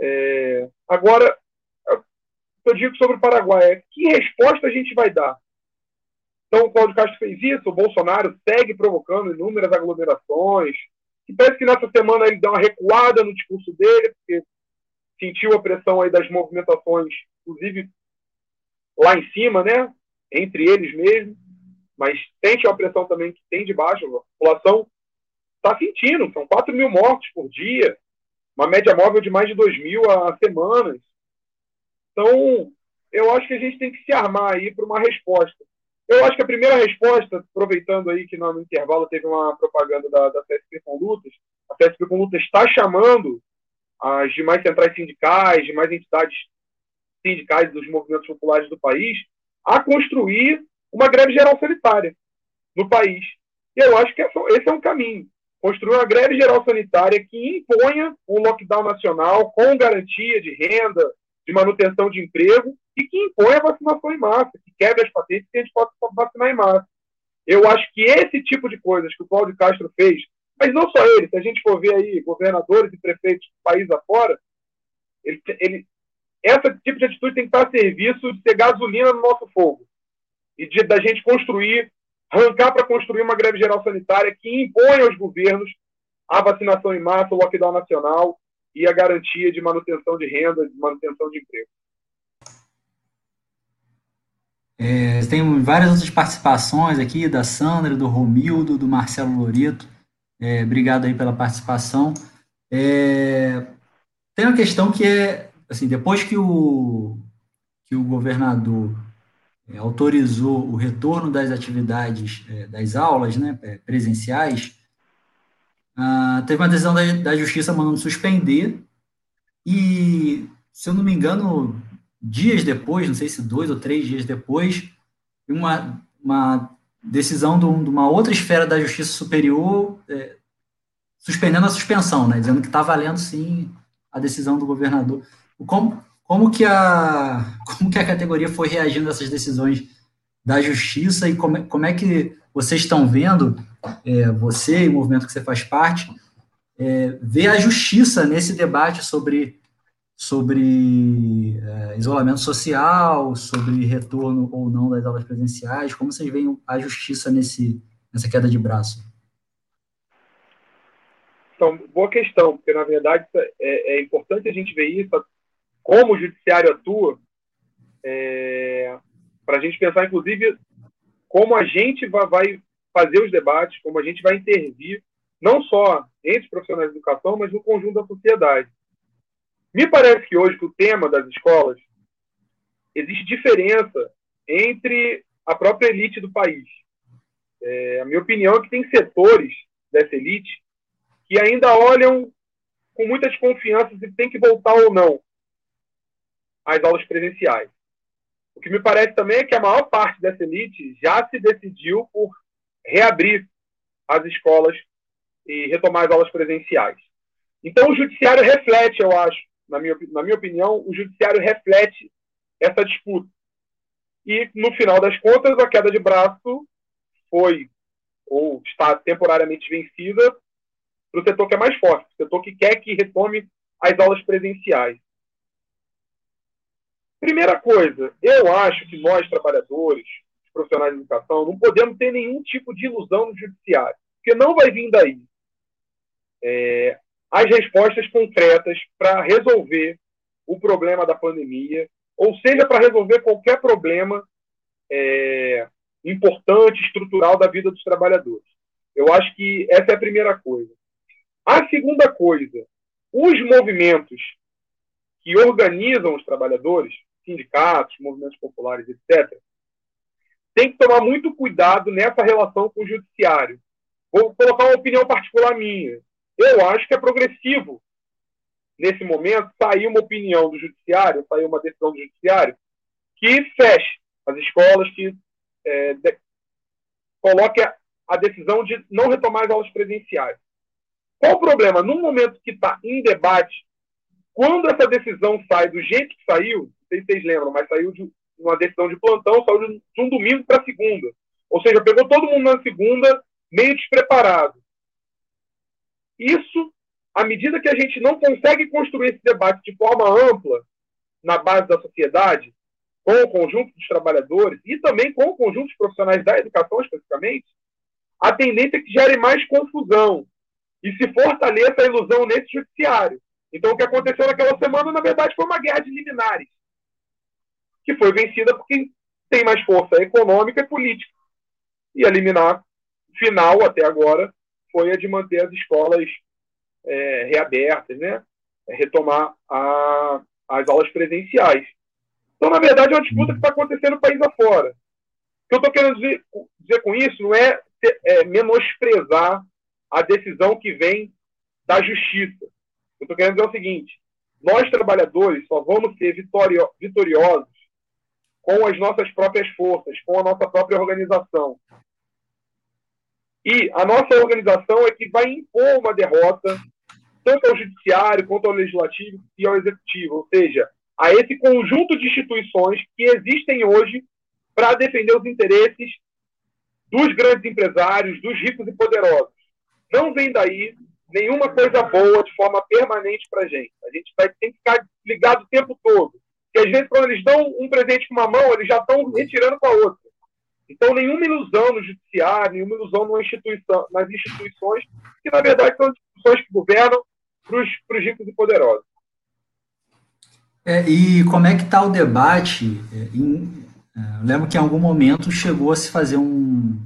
É, agora, eu digo sobre o Paraguai é que resposta a gente vai dar? Então, o Cláudio Castro fez isso, o Bolsonaro segue provocando inúmeras aglomerações, e parece que nessa semana ele dá uma recuada no discurso dele, porque sentiu a pressão aí das movimentações, inclusive lá em cima, né, entre eles mesmo, mas sente a pressão também que tem de baixo, a população está sentindo, são 4 mil mortes por dia, uma média móvel de mais de 2 mil a semanas. Então, eu acho que a gente tem que se armar aí para uma resposta. Eu acho que a primeira resposta, aproveitando aí que no intervalo teve uma propaganda da, da CSP com Lutas, a CSP com Lutas está chamando as demais centrais sindicais, demais entidades sindicais dos movimentos populares do país a construir uma greve geral sanitária no país. E eu acho que esse é um caminho. Construir uma greve geral sanitária que imponha um lockdown nacional com garantia de renda, de manutenção de emprego e que impõe a vacinação em massa, que quebre as patentes que a gente possa vacinar em massa. Eu acho que esse tipo de coisas que o Cláudio Castro fez, mas não só ele, se a gente for ver aí governadores e prefeitos do país afora, ele, ele, esse tipo de atitude tem que estar a serviço de ser gasolina no nosso fogo e de, da gente construir, arrancar para construir uma greve geral sanitária que impõe aos governos a vacinação em massa, o lockdown nacional e a garantia de manutenção de renda, de manutenção de emprego. É, tem várias outras participações aqui, da Sandra, do Romildo, do Marcelo Loreto. É, obrigado aí pela participação. É, tem uma questão que é, assim, depois que o, que o governador é, autorizou o retorno das atividades é, das aulas né, é, presenciais, ah, teve uma decisão da, da Justiça mandando suspender, e, se eu não me engano, dias depois, não sei se dois ou três dias depois, uma, uma decisão de, uma outra esfera da Justiça Superior é, suspendendo a suspensão, né, dizendo que está valendo sim a decisão do governador. Como, como, que a, como que a categoria foi reagindo a essas decisões da Justiça e como, como é que vocês estão vendo, é, você e o movimento que você faz parte, é, ver a Justiça nesse debate sobre sobre é, isolamento social, sobre retorno ou não das aulas presenciais? Como vocês veem a justiça nesse, nessa queda de braço? Então, boa questão, porque na verdade é, é importante a gente ver isso, como o judiciário atua. é, para a gente pensar, inclusive, como a gente vai fazer os debates, como a gente vai intervir, não só entre os profissionais de educação, mas no conjunto da sociedade. Me parece que hoje, que o tema das escolas, existe diferença entre a própria elite do país. É, a minha opinião é que tem setores dessa elite que ainda olham com muita desconfiança se tem que voltar ou não às aulas presenciais. O que me parece também é que a maior parte dessa elite já se decidiu por reabrir as escolas e retomar as aulas presenciais. Então, o judiciário reflete, eu acho, na minha, na minha opinião, o judiciário reflete essa disputa. E, no final das contas, a queda de braço foi ou está temporariamente vencida para o setor que é mais forte, o setor que quer que retome as aulas presenciais. Primeira coisa, eu acho que nós, trabalhadores, profissionais de educação, não podemos ter nenhum tipo de ilusão no judiciário, porque não vai vir daí é, as respostas concretas para resolver o problema da pandemia, ou seja, para resolver qualquer problema é, importante, estrutural da vida dos trabalhadores. Eu acho que essa é a primeira coisa. A segunda coisa, os movimentos que organizam os trabalhadores, sindicatos, movimentos populares, etc., tem que tomar muito cuidado nessa relação com o judiciário. Vou colocar uma opinião particular minha. Eu acho que é progressivo, nesse momento, sair uma opinião do judiciário, sair uma decisão do judiciário, que feche as escolas, que é, de, coloque a, a, decisão de não retomar as aulas presenciais. Qual o problema? No momento que está em debate, quando essa decisão sai do jeito que saiu, não sei se vocês lembram, mas saiu de uma decisão de plantão, saiu de um domingo para segunda. Ou seja, pegou todo mundo na segunda, meio despreparado. Isso, à medida que a gente não consegue construir esse debate de forma ampla na base da sociedade, com o conjunto dos trabalhadores e também com o conjunto dos profissionais da educação, especificamente, a tendência é que gere mais confusão e se fortaleça a ilusão nesse judiciário. Então, o que aconteceu naquela semana, na verdade, foi uma guerra de liminares, que foi vencida por quem tem mais força econômica e política. E a liminar final, até agora, foi a de manter as escolas é, reabertas, né? É, retomar a, as aulas presenciais. Então, na verdade, é uma disputa que está acontecendo no país afora. O que eu estou querendo dizer, dizer, com isso não é, é, menosprezar a decisão que vem da justiça. Eu estou querendo dizer o seguinte: nós, trabalhadores, só vamos ser vitorio, vitoriosos com as nossas próprias forças, com a nossa própria organização. E a nossa organização é que vai impor uma derrota tanto ao judiciário quanto ao legislativo e ao executivo, ou seja, a esse conjunto de instituições que existem hoje para defender os interesses dos grandes empresários, dos ricos e poderosos. Não vem daí nenhuma coisa boa de forma permanente para a gente. A gente vai ter que ficar ligado o tempo todo. Porque às vezes, quando eles dão um presente com uma mão, eles já estão retirando com a outra. Então, nenhuma ilusão no judiciário, nenhuma ilusão nas instituições, que na verdade são instituições que governam para os ricos e poderosos. É, e como é que está o debate? É, em, é, lembro que em algum momento chegou a se fazer um,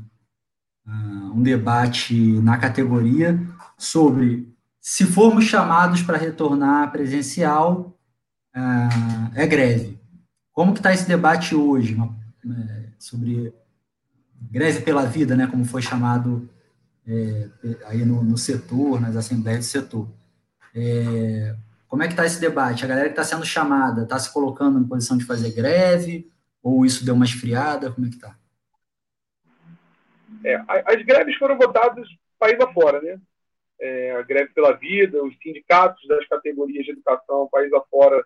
uh, um debate na categoria sobre se formos chamados para retornar presencial, é greve. Como que está esse debate hoje sobre greve pela vida, né, como foi chamado é, aí no, no, setor, nas assembleias do setor. É, como é que está esse debate? A galera que está sendo chamada está se colocando em posição de fazer greve? Ou isso deu uma esfriada? Como é que está? É, as greves foram votadas país afora, né? É, a greve pela vida, os sindicatos das categorias de educação país afora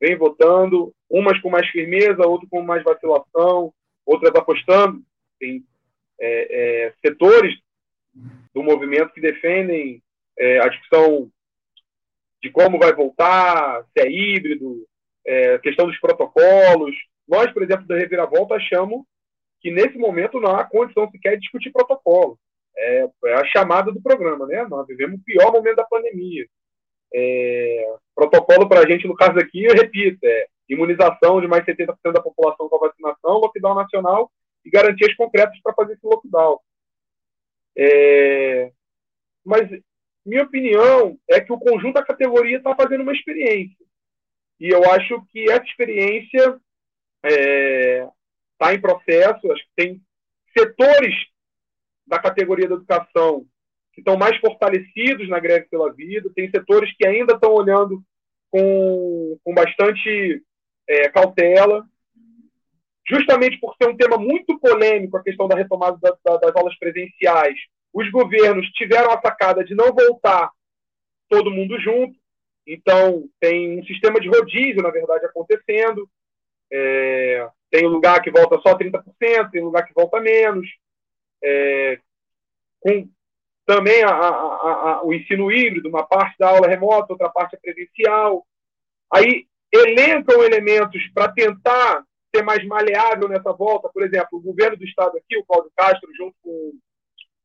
vem votando, umas com mais firmeza, outras com mais vacilação, outras apostando. Tem é, é, setores do movimento que defendem é, a discussão de como vai voltar, se é híbrido, é, questão dos protocolos. Nós, por exemplo, da Reviravolta, achamos que nesse momento não há condição sequer de discutir protocolo. É, é a chamada do programa, né? Nós vivemos o pior momento da pandemia. É, protocolo para a gente, no caso aqui, eu repito, é imunização de mais 70% da população com a vacinação, lockdown nacional e garantias concretas para fazer esse lockdown. É... Mas minha opinião é que o conjunto da categoria está fazendo uma experiência. E eu acho que essa experiência está é, tá em processo. Acho que tem setores da categoria da educação que estão mais fortalecidos na greve pela vida, tem setores que ainda estão olhando com, com bastante é, cautela, justamente por ser um tema muito polêmico, a questão da retomada da, da, das aulas presenciais. Os governos tiveram a sacada de não voltar todo mundo junto, então tem um sistema de rodízio, na verdade, acontecendo. É, tem lugar que volta só 30%, tem lugar que volta menos. É, com também a, a, a, o ensino híbrido, uma parte da aula remota, outra parte é presencial. Aí elencam elementos para tentar ser mais maleável nessa volta. Por exemplo, o governo do estado aqui, o Cláudio Castro, junto com,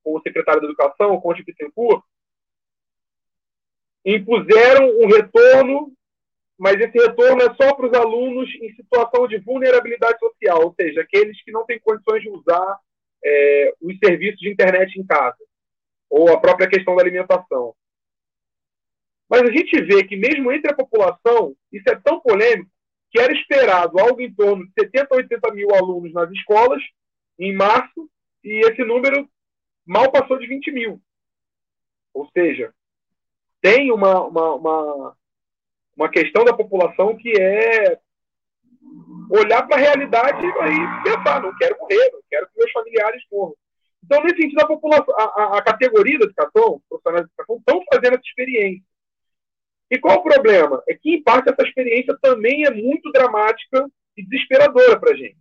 com o secretário da Educação, o Conte Bittencourt, impuseram um retorno, mas esse retorno é só para os alunos em situação de vulnerabilidade social, ou seja, aqueles que não têm condições de usar é, os serviços de internet em casa ou a própria questão da alimentação. Mas a gente vê que, mesmo entre a população, isso é tão polêmico que era esperado algo em torno de 70 a 80 mil alunos nas escolas em março, e esse número mal passou de 20 mil. Ou seja, tem uma, uma, uma, uma questão da população que é olhar para a realidade e pensar: não quero morrer, não quero que meus familiares morram. Então, nesse sentido, a, população, a, a categoria da educação, profissionais da educação, estão fazendo essa experiência. E qual o problema? É que, em parte, essa experiência também é muito dramática e desesperadora para a gente.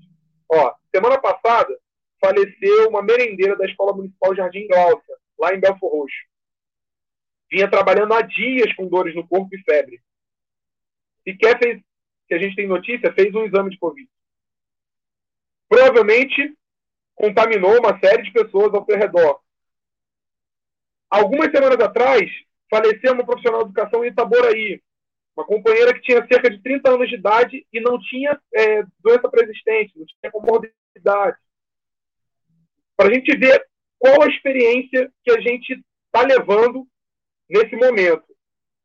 Ó, semana passada, faleceu uma merendeira da Escola Municipal Jardim Gláucia, lá em Belfor Roxo. Vinha trabalhando há dias com dores no corpo e febre. Sequer fez, que a gente tem notícia, fez um exame de Covid. Provavelmente contaminou uma série de pessoas ao seu redor. Algumas semanas atrás, faleceu uma profissional de educação em Itaboraí, uma companheira que tinha cerca de 30 anos de idade e não tinha é, doença preexistente, não tinha comorbidade. Para a gente ver qual a experiência que a gente está levando nesse momento.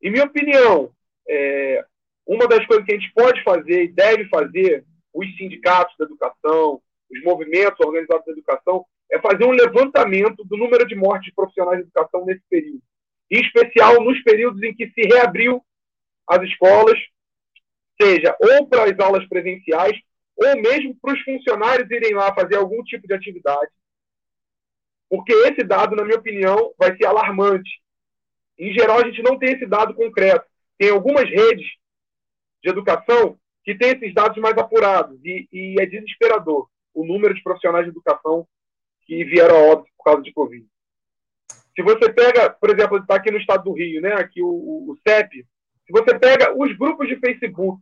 Em minha opinião, é, uma das coisas que a gente pode fazer e deve fazer, os sindicatos da educação, os movimentos organizados da educação, é fazer um levantamento do número de mortes de profissionais de educação nesse período. Em especial nos períodos em que se reabriu as escolas, seja ou para as aulas presenciais, ou mesmo para os funcionários irem lá fazer algum tipo de atividade. Porque esse dado, na minha opinião, vai ser alarmante. Em geral, a gente não tem esse dado concreto. Tem algumas redes de educação que têm esses dados mais apurados e, e é desesperador o número de profissionais de educação que vieram a óbito por causa de Covid. Se você pega, por exemplo, está aqui no estado do Rio, né, aqui o, o, CEP, se você pega os grupos de Facebook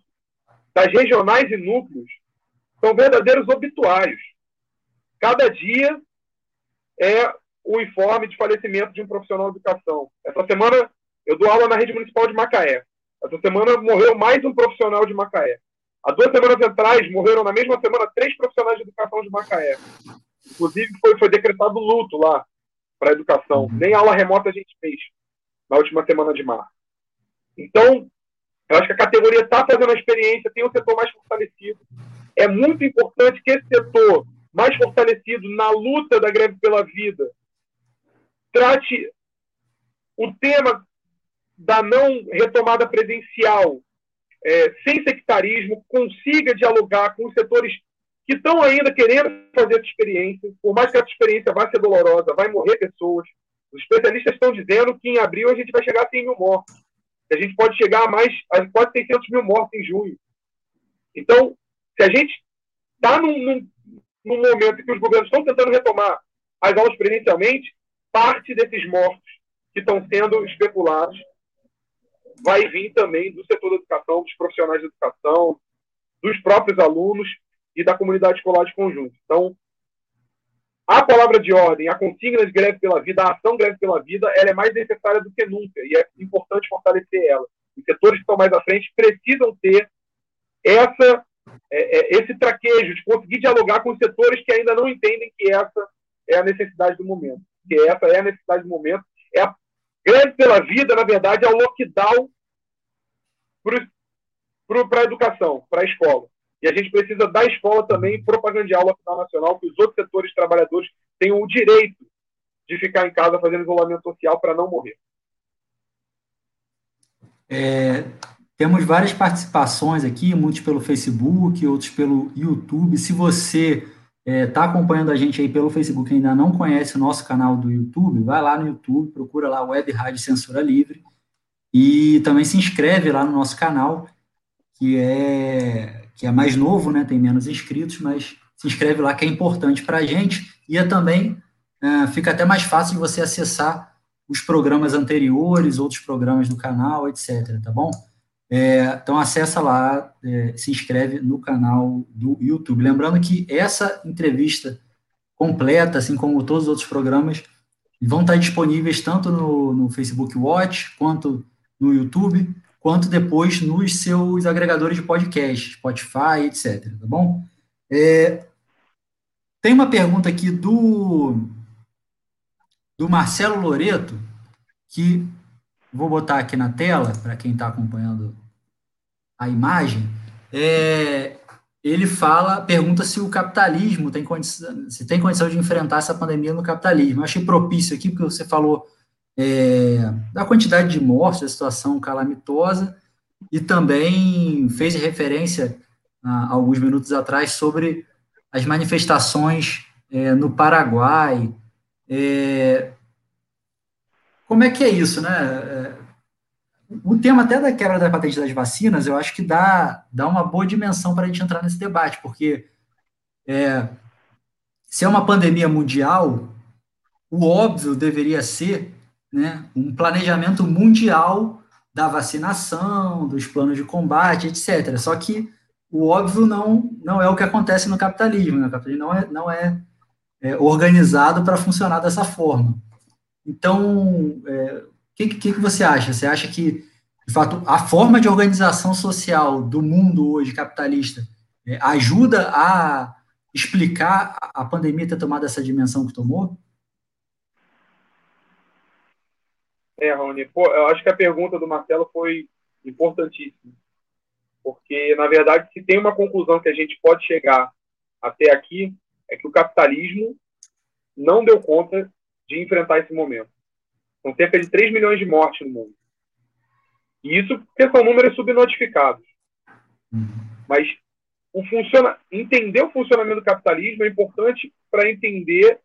das regionais e núcleos, são verdadeiros obituários. Cada dia é o informe de falecimento de um profissional de educação. Essa semana eu dou aula na rede municipal de Macaé. Essa semana morreu mais um profissional de Macaé. Há duas semanas atrás, morreram na mesma semana três profissionais de educação de Macaé. Inclusive, foi, foi decretado luto lá para a educação. Uhum. Nem aula remota a gente fez na última semana de março. Então, eu acho que a categoria está fazendo a experiência, tem um setor mais fortalecido. É muito importante que esse setor mais fortalecido na luta da greve pela vida trate o tema da não retomada presencial é, sem sectarismo, consiga dialogar com os setores que estão ainda querendo fazer essa experiência, por mais que essa experiência vá ser dolorosa, vai morrer pessoas. Os especialistas estão dizendo que em abril a gente vai chegar a 100 mil mortos. A gente pode chegar a mais, a quase 600 mil mortos em junho. Então, se a gente está num, num, num, momento em que os governos estão tentando retomar as aulas presencialmente, parte desses mortos que estão sendo especulados vai vir também do setor da educação, dos profissionais de educação, dos próprios alunos e da comunidade escolar de conjunto. Então, a palavra de ordem, a consigna de greve pela vida, a ação greve pela vida, ela é mais necessária do que nunca e é importante fortalecer ela. Os setores que estão mais à frente precisam ter essa, é, é, esse traquejo, de conseguir dialogar com os setores que ainda não entendem que essa é a necessidade do momento. Que essa é a necessidade do momento. É a greve pela vida, na verdade, é o lockdown para a educação, para a escola. E a gente precisa da escola também propagandear o lockdown nacional, que os outros setores trabalhadores tenham o direito de ficar em casa fazendo isolamento social para não morrer. É, temos várias participações aqui, muitos pelo Facebook, outros pelo YouTube. Se você está é, tá acompanhando a gente aí pelo Facebook e ainda não conhece o nosso canal do YouTube, vai lá no YouTube, procura lá Web Rádio Censura Livre e também se inscreve lá no nosso canal, que é que é mais novo, né, tem menos inscritos, mas se inscreve lá que é importante para a gente e é também é, fica até mais fácil de você acessar os programas anteriores, outros programas do canal, etc, tá bom? É, então acessa lá, é, se inscreve no canal do YouTube. Lembrando que essa entrevista completa, assim como todos os outros programas, vão estar disponíveis tanto no, no Facebook Watch quanto no YouTube quanto depois nos seus agregadores de podcast, Spotify, etc. Tá bom? É, tem uma pergunta aqui do, do Marcelo Loreto, que vou botar aqui na tela, para quem está acompanhando a imagem. É, ele fala, pergunta se o capitalismo tem condição, se tem condição de enfrentar essa pandemia no capitalismo. Eu achei propício aqui, porque você falou é, da quantidade de mortes, da situação calamitosa, e também fez referência, há alguns minutos atrás, sobre as manifestações é, no Paraguai. É, como é que é isso, né? É, o tema até da quebra da patente das vacinas, eu acho que dá, dá uma boa dimensão para a gente entrar nesse debate, porque é, se é uma pandemia mundial, o óbvio deveria ser né, um planejamento mundial da vacinação, dos planos de combate, etc. Só que o óbvio não, não é o que acontece no capitalismo. Né? O capitalismo não é, não é, é organizado para funcionar dessa forma. Então, o é, que, que, que você acha? Você acha que, de fato, a forma de organização social do mundo hoje capitalista é, ajuda a explicar a pandemia ter tomado essa dimensão que tomou? É, Rony, pô, eu acho que a pergunta do Marcelo foi importantíssima. Porque, na verdade, se tem uma conclusão que a gente pode chegar até aqui, é que o capitalismo não deu conta de enfrentar esse momento. São cerca de 3 milhões de mortes no mundo. E isso porque são números subnotificados. Uhum. Mas o funciona... entender o funcionamento do capitalismo é importante para entender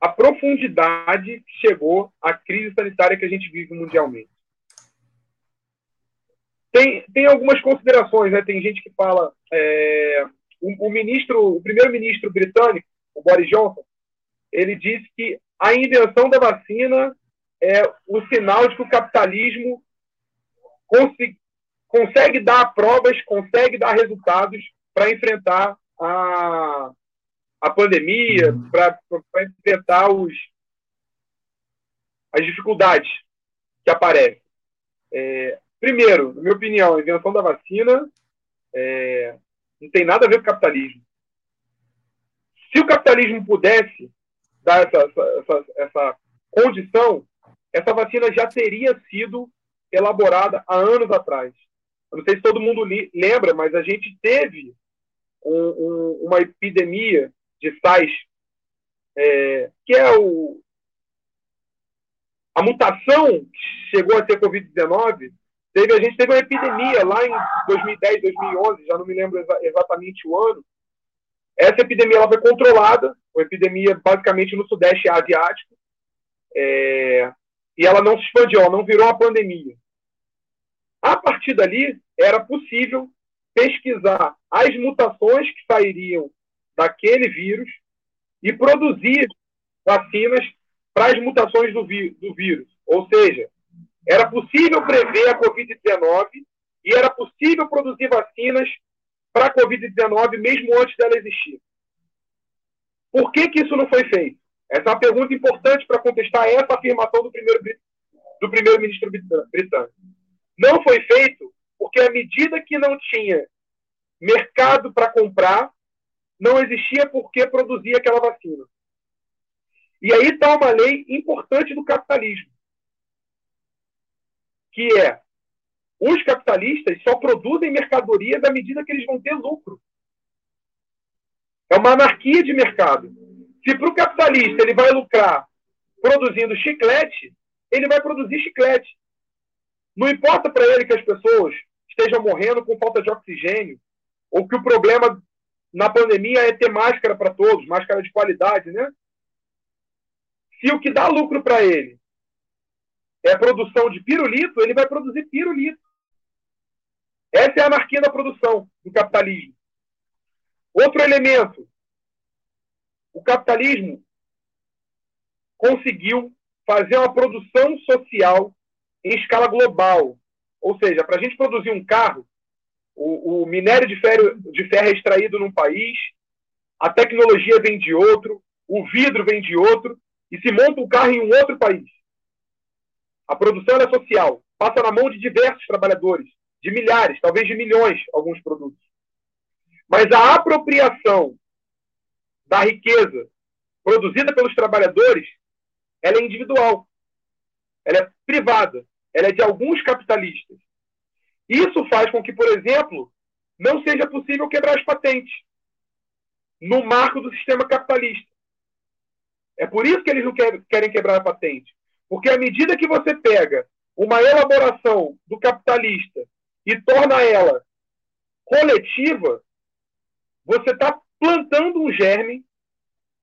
a profundidade que chegou a crise sanitária que a gente vive mundialmente. Tem, tem algumas considerações, né? Tem gente que fala é, o, o, ministro, o primeiro-ministro britânico, o Boris Johnson, ele disse que a invenção da vacina é o sinal de que o capitalismo consegue, consegue dar provas, consegue dar resultados para enfrentar a, a pandemia, uhum. para enfrentar os, as dificuldades que aparecem. É, primeiro, na minha opinião, a invenção da vacina é, não tem nada a ver com o capitalismo. Se o capitalismo pudesse dar essa, essa, essa condição, essa vacina já teria sido elaborada há anos atrás. Eu não sei se todo mundo lembra, mas a gente teve um, um, uma epidemia de SARS, é, que é o, a mutação que chegou a ser Covid-19, teve, a gente teve uma epidemia lá em 2010, 2011, já não me lembro exa exatamente o ano. Essa epidemia ela foi controlada, uma epidemia basicamente no Sudeste Asiático, é, e ela não se expandiu, ela não virou uma pandemia. A partir dali, era possível pesquisar as mutações que sairiam daquele vírus e produzir vacinas para as mutações do, do vírus. Ou seja, era possível prever a Covid-19 e era possível produzir vacinas para a Covid-19 mesmo antes dela existir. Por que, que isso não foi feito? Essa é uma pergunta importante para contestar essa afirmação do primeiro do primeiro-ministro britânico. Não foi feito porque à medida que não tinha mercado para comprar, não existia por que produzir aquela vacina. E aí está uma lei importante do capitalismo, que é os capitalistas só produzem mercadorias à medida que eles vão ter lucro. É uma anarquia de mercado. Se para o capitalista ele vai lucrar produzindo chiclete, ele vai produzir chiclete. Não importa para ele que as pessoas estejam morrendo com falta de oxigênio, ou que o problema na pandemia é ter máscara para todos, máscara de qualidade, né? Se o que dá lucro para ele é produção de pirulito, ele vai produzir pirulito. Essa é a anarquia da produção do capitalismo. Outro elemento. O capitalismo conseguiu fazer uma produção social em escala global. Ou seja, para a gente produzir um carro, o, o minério de ferro, de ferro é extraído num país, a tecnologia vem de outro, o vidro vem de outro, e se monta um carro em um outro país. A produção é social, passa na mão de diversos trabalhadores, de milhares, talvez de milhões, alguns produtos. Mas a apropriação da riqueza produzida pelos trabalhadores, ela é individual, ela é privada, ela é de alguns capitalistas. Isso faz com que, por exemplo, não seja possível quebrar as patentes no marco do sistema capitalista. É por isso que eles não querem quebrar a patente. Porque à medida que você pega uma elaboração do capitalista e torna ela coletiva, você está plantando um germe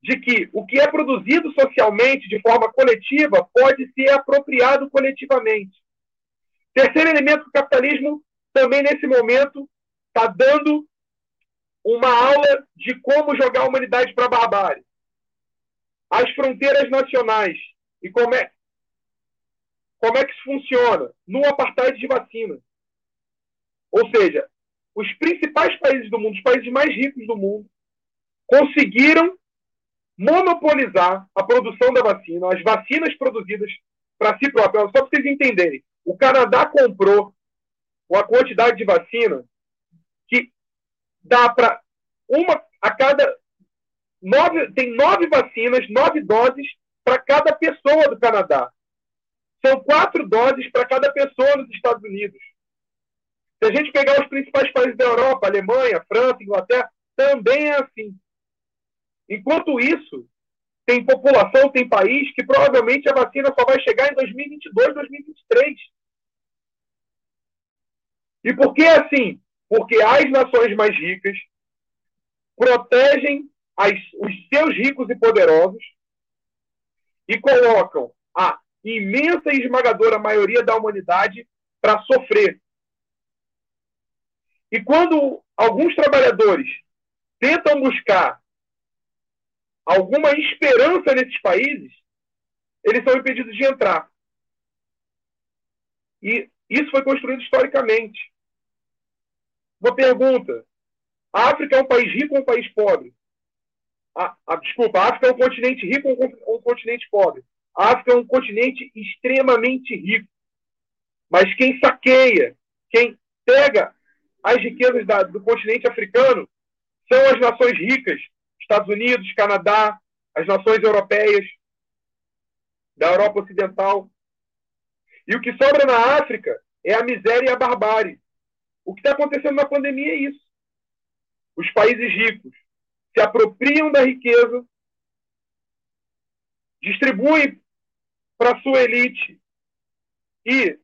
de que o que é produzido socialmente de forma coletiva pode ser apropriado coletivamente. Terceiro elemento o capitalismo também nesse momento está dando uma aula de como jogar a humanidade para a barbárie. As fronteiras nacionais e como é, como é que isso funciona? No apartheid de vacina. Ou seja, os principais países do mundo, os países mais ricos do mundo, conseguiram monopolizar a produção da vacina, as vacinas produzidas para si próprias. Só para vocês entenderem, o Canadá comprou uma quantidade de vacina que dá para uma a cada nove, tem nove vacinas, nove doses para cada pessoa do Canadá. São quatro doses para cada pessoa nos Estados Unidos. Se a gente pegar os principais países da Europa, Alemanha, França, Inglaterra, também é assim. Enquanto isso, tem população, tem país que provavelmente a vacina só vai chegar em 2022, 2023. E por que assim? Porque as nações mais ricas protegem as, os seus ricos e poderosos e colocam a imensa e esmagadora maioria da humanidade para sofrer. E quando alguns trabalhadores tentam buscar alguma esperança nesses países, eles são impedidos de entrar. E isso foi construído historicamente. Uma pergunta: a África é um país rico ou um país pobre? A, a, desculpa, a África é um continente rico ou um, continente pobre? A África é um continente extremamente rico. Mas quem saqueia, quem pega as riquezas da, do continente africano são as nações ricas, Estados Unidos, Canadá, as nações europeias, da Europa Ocidental. E o que sobra na África é a miséria e a barbárie. O que está acontecendo na pandemia é isso. Os países ricos se apropriam da riqueza, distribuem para a sua elite e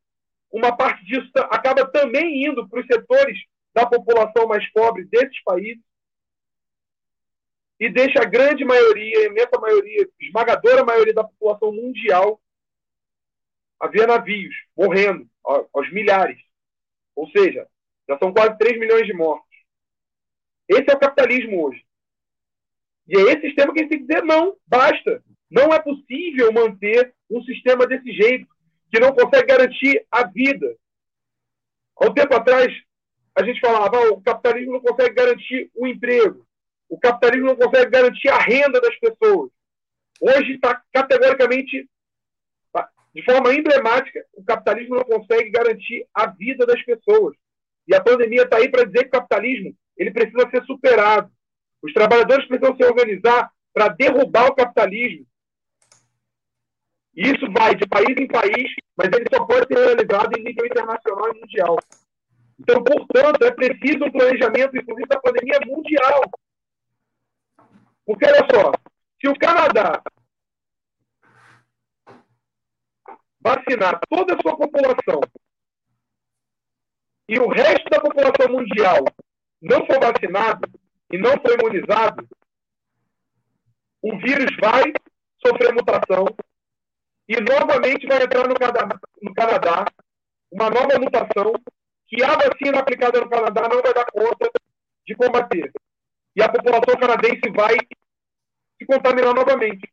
uma parte disso acaba também indo para os setores da população mais pobre desses países e deixa a grande maioria, a imensa maioria, esmagadora maioria da população mundial a ver navios morrendo aos milhares. Ou seja, já são quase 3 milhões de mortos. Esse é o capitalismo hoje. E é esse sistema que a gente tem que dizer não, basta. Não é possível manter um sistema desse jeito, que não consegue garantir a vida. Há um tempo atrás, a gente falava, ah, o capitalismo não consegue garantir o emprego o capitalismo não consegue garantir a renda das pessoas. Hoje está categoricamente, tá, de forma emblemática, o capitalismo não consegue garantir a vida das pessoas. E a pandemia está aí para dizer que o capitalismo ele precisa ser superado. Os trabalhadores precisam se organizar para derrubar o capitalismo. Isso vai de país em país, mas ele só pode ser realizado em nível internacional e mundial. Então, portanto, é preciso um planejamento, inclusive, da pandemia mundial. Porque, olha só, se o Canadá vacinar toda a sua população e o resto da população mundial não for vacinado e não for imunizado, o vírus vai sofrer mutação e novamente vai entrar no Canadá, no Canadá uma nova mutação que a vacina aplicada no Canadá não vai dar conta de combater. E a população canadense vai se contaminar novamente.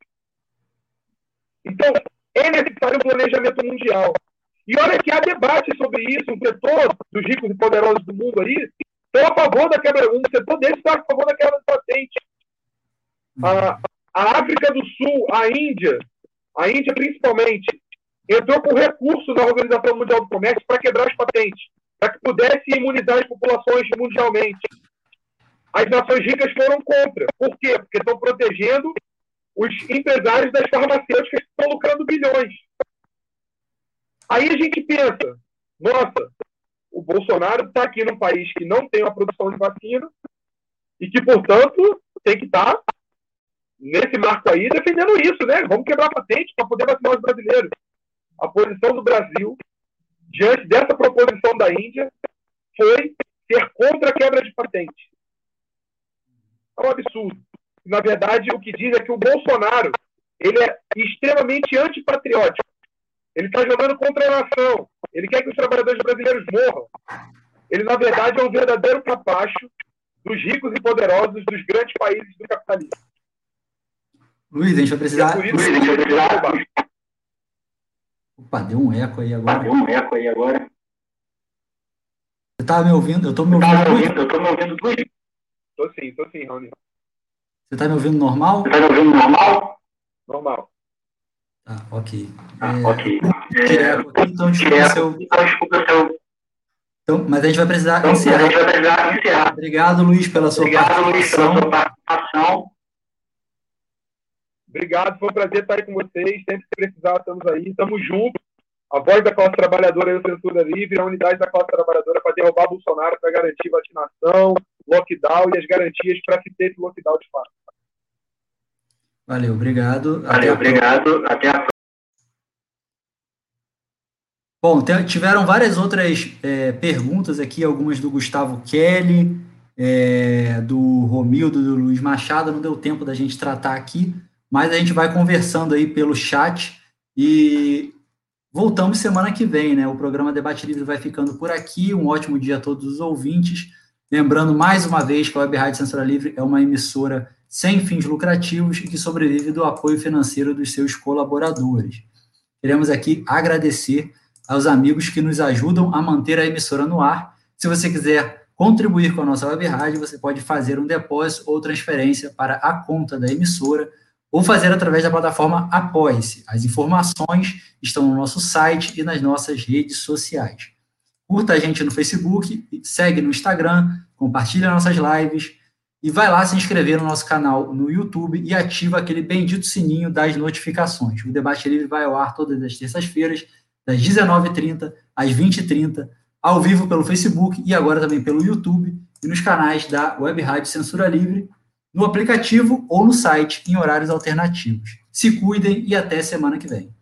Então, é necessário um planejamento mundial. E olha que há debate sobre isso, um setor dos ricos e poderosos do mundo aí estão a favor da quebra, um setor deles está a favor da quebra de patente. A, a África do Sul, a Índia, a Índia principalmente, entrou com recurso na Organização Mundial do Comércio para quebrar as patentes, para que pudesse imunizar as populações mundialmente. As nações ricas foram contra. Por quê? Porque estão protegendo os empresários das farmacêuticas que estão lucrando bilhões. Aí a gente pensa, nossa, o Bolsonaro está aqui num país que não tem uma produção de vacina e que, portanto, tem que estar tá nesse marco aí defendendo isso, né? Vamos quebrar patente para poder vacinar os brasileiros. A posição do Brasil, diante dessa proposição da Índia, foi ser contra a quebra de patente. É um absurdo. Na verdade, o que diz é que o Bolsonaro ele é extremamente antipatriótico. Ele está jogando contra a nação. Ele quer que os trabalhadores brasileiros morram. Ele, na verdade, é um verdadeiro capacho dos ricos e poderosos dos grandes países do capitalismo. Luiz, a gente vai precisar. É Luiz, a gente vai precisar. Opa, deu um eco aí agora. Deu um eco aí agora. Você estava me ouvindo? Eu estou me ouvindo. Tá me ouvindo? Eu estou me ouvindo, Luiz. Estou sim, estou sim, Raoni. Você está me ouvindo normal? Você está me ouvindo normal? Normal. Tá, ok. Ah, é, ok. Direto aqui, então desculpa se eu... Então, desculpa. Então, mas a gente vai precisar então, encerrar. A gente vai precisar encerrar. Obrigado, Luiz, pela sua Obrigado, participação. Luiz, pela sua participação. Obrigado, foi um prazer estar aí com vocês. Sempre que precisar, estamos aí. Estamos juntos. A voz da classe trabalhadora e o Censura Livre, a unidade da classe trabalhadora para derrubar Bolsonaro, para garantir vacinação, lockdown e as garantias para se ter esse lockdown de fato. Valeu, obrigado. Valeu, obrigado. Até a próxima. Bom, tiveram várias outras é, perguntas aqui, algumas do Gustavo Kelly, é, do Romildo, do Luiz Machado, não deu tempo da gente tratar aqui, mas a gente vai conversando aí pelo chat e voltamos semana que vem, né? O programa Debate Livre vai ficando por aqui. Um ótimo dia a todos os ouvintes. Lembrando mais uma vez que a Web Rádio Censura Livre é uma emissora sem fins lucrativos e que sobrevive do apoio financeiro dos seus colaboradores. Queremos aqui agradecer aos amigos que nos ajudam a manter a emissora no ar. Se você quiser contribuir com a nossa web rádio, você pode fazer um depósito ou transferência para a conta da emissora ou fazer através da plataforma Apoie-se. As informações estão no nosso site e nas nossas redes sociais. Curta a gente no Facebook, segue no Instagram, compartilha nossas lives e vai lá se inscrever no nosso canal no YouTube e ativa aquele bendito sininho das notificações. O Debate Livre vai ao ar todas as terças-feiras, das 19h30 às 20h30, ao vivo pelo Facebook e agora também pelo YouTube e nos canais da Web Rádio Censura Livre, no aplicativo ou no site em horários alternativos. Se cuidem e até semana que vem.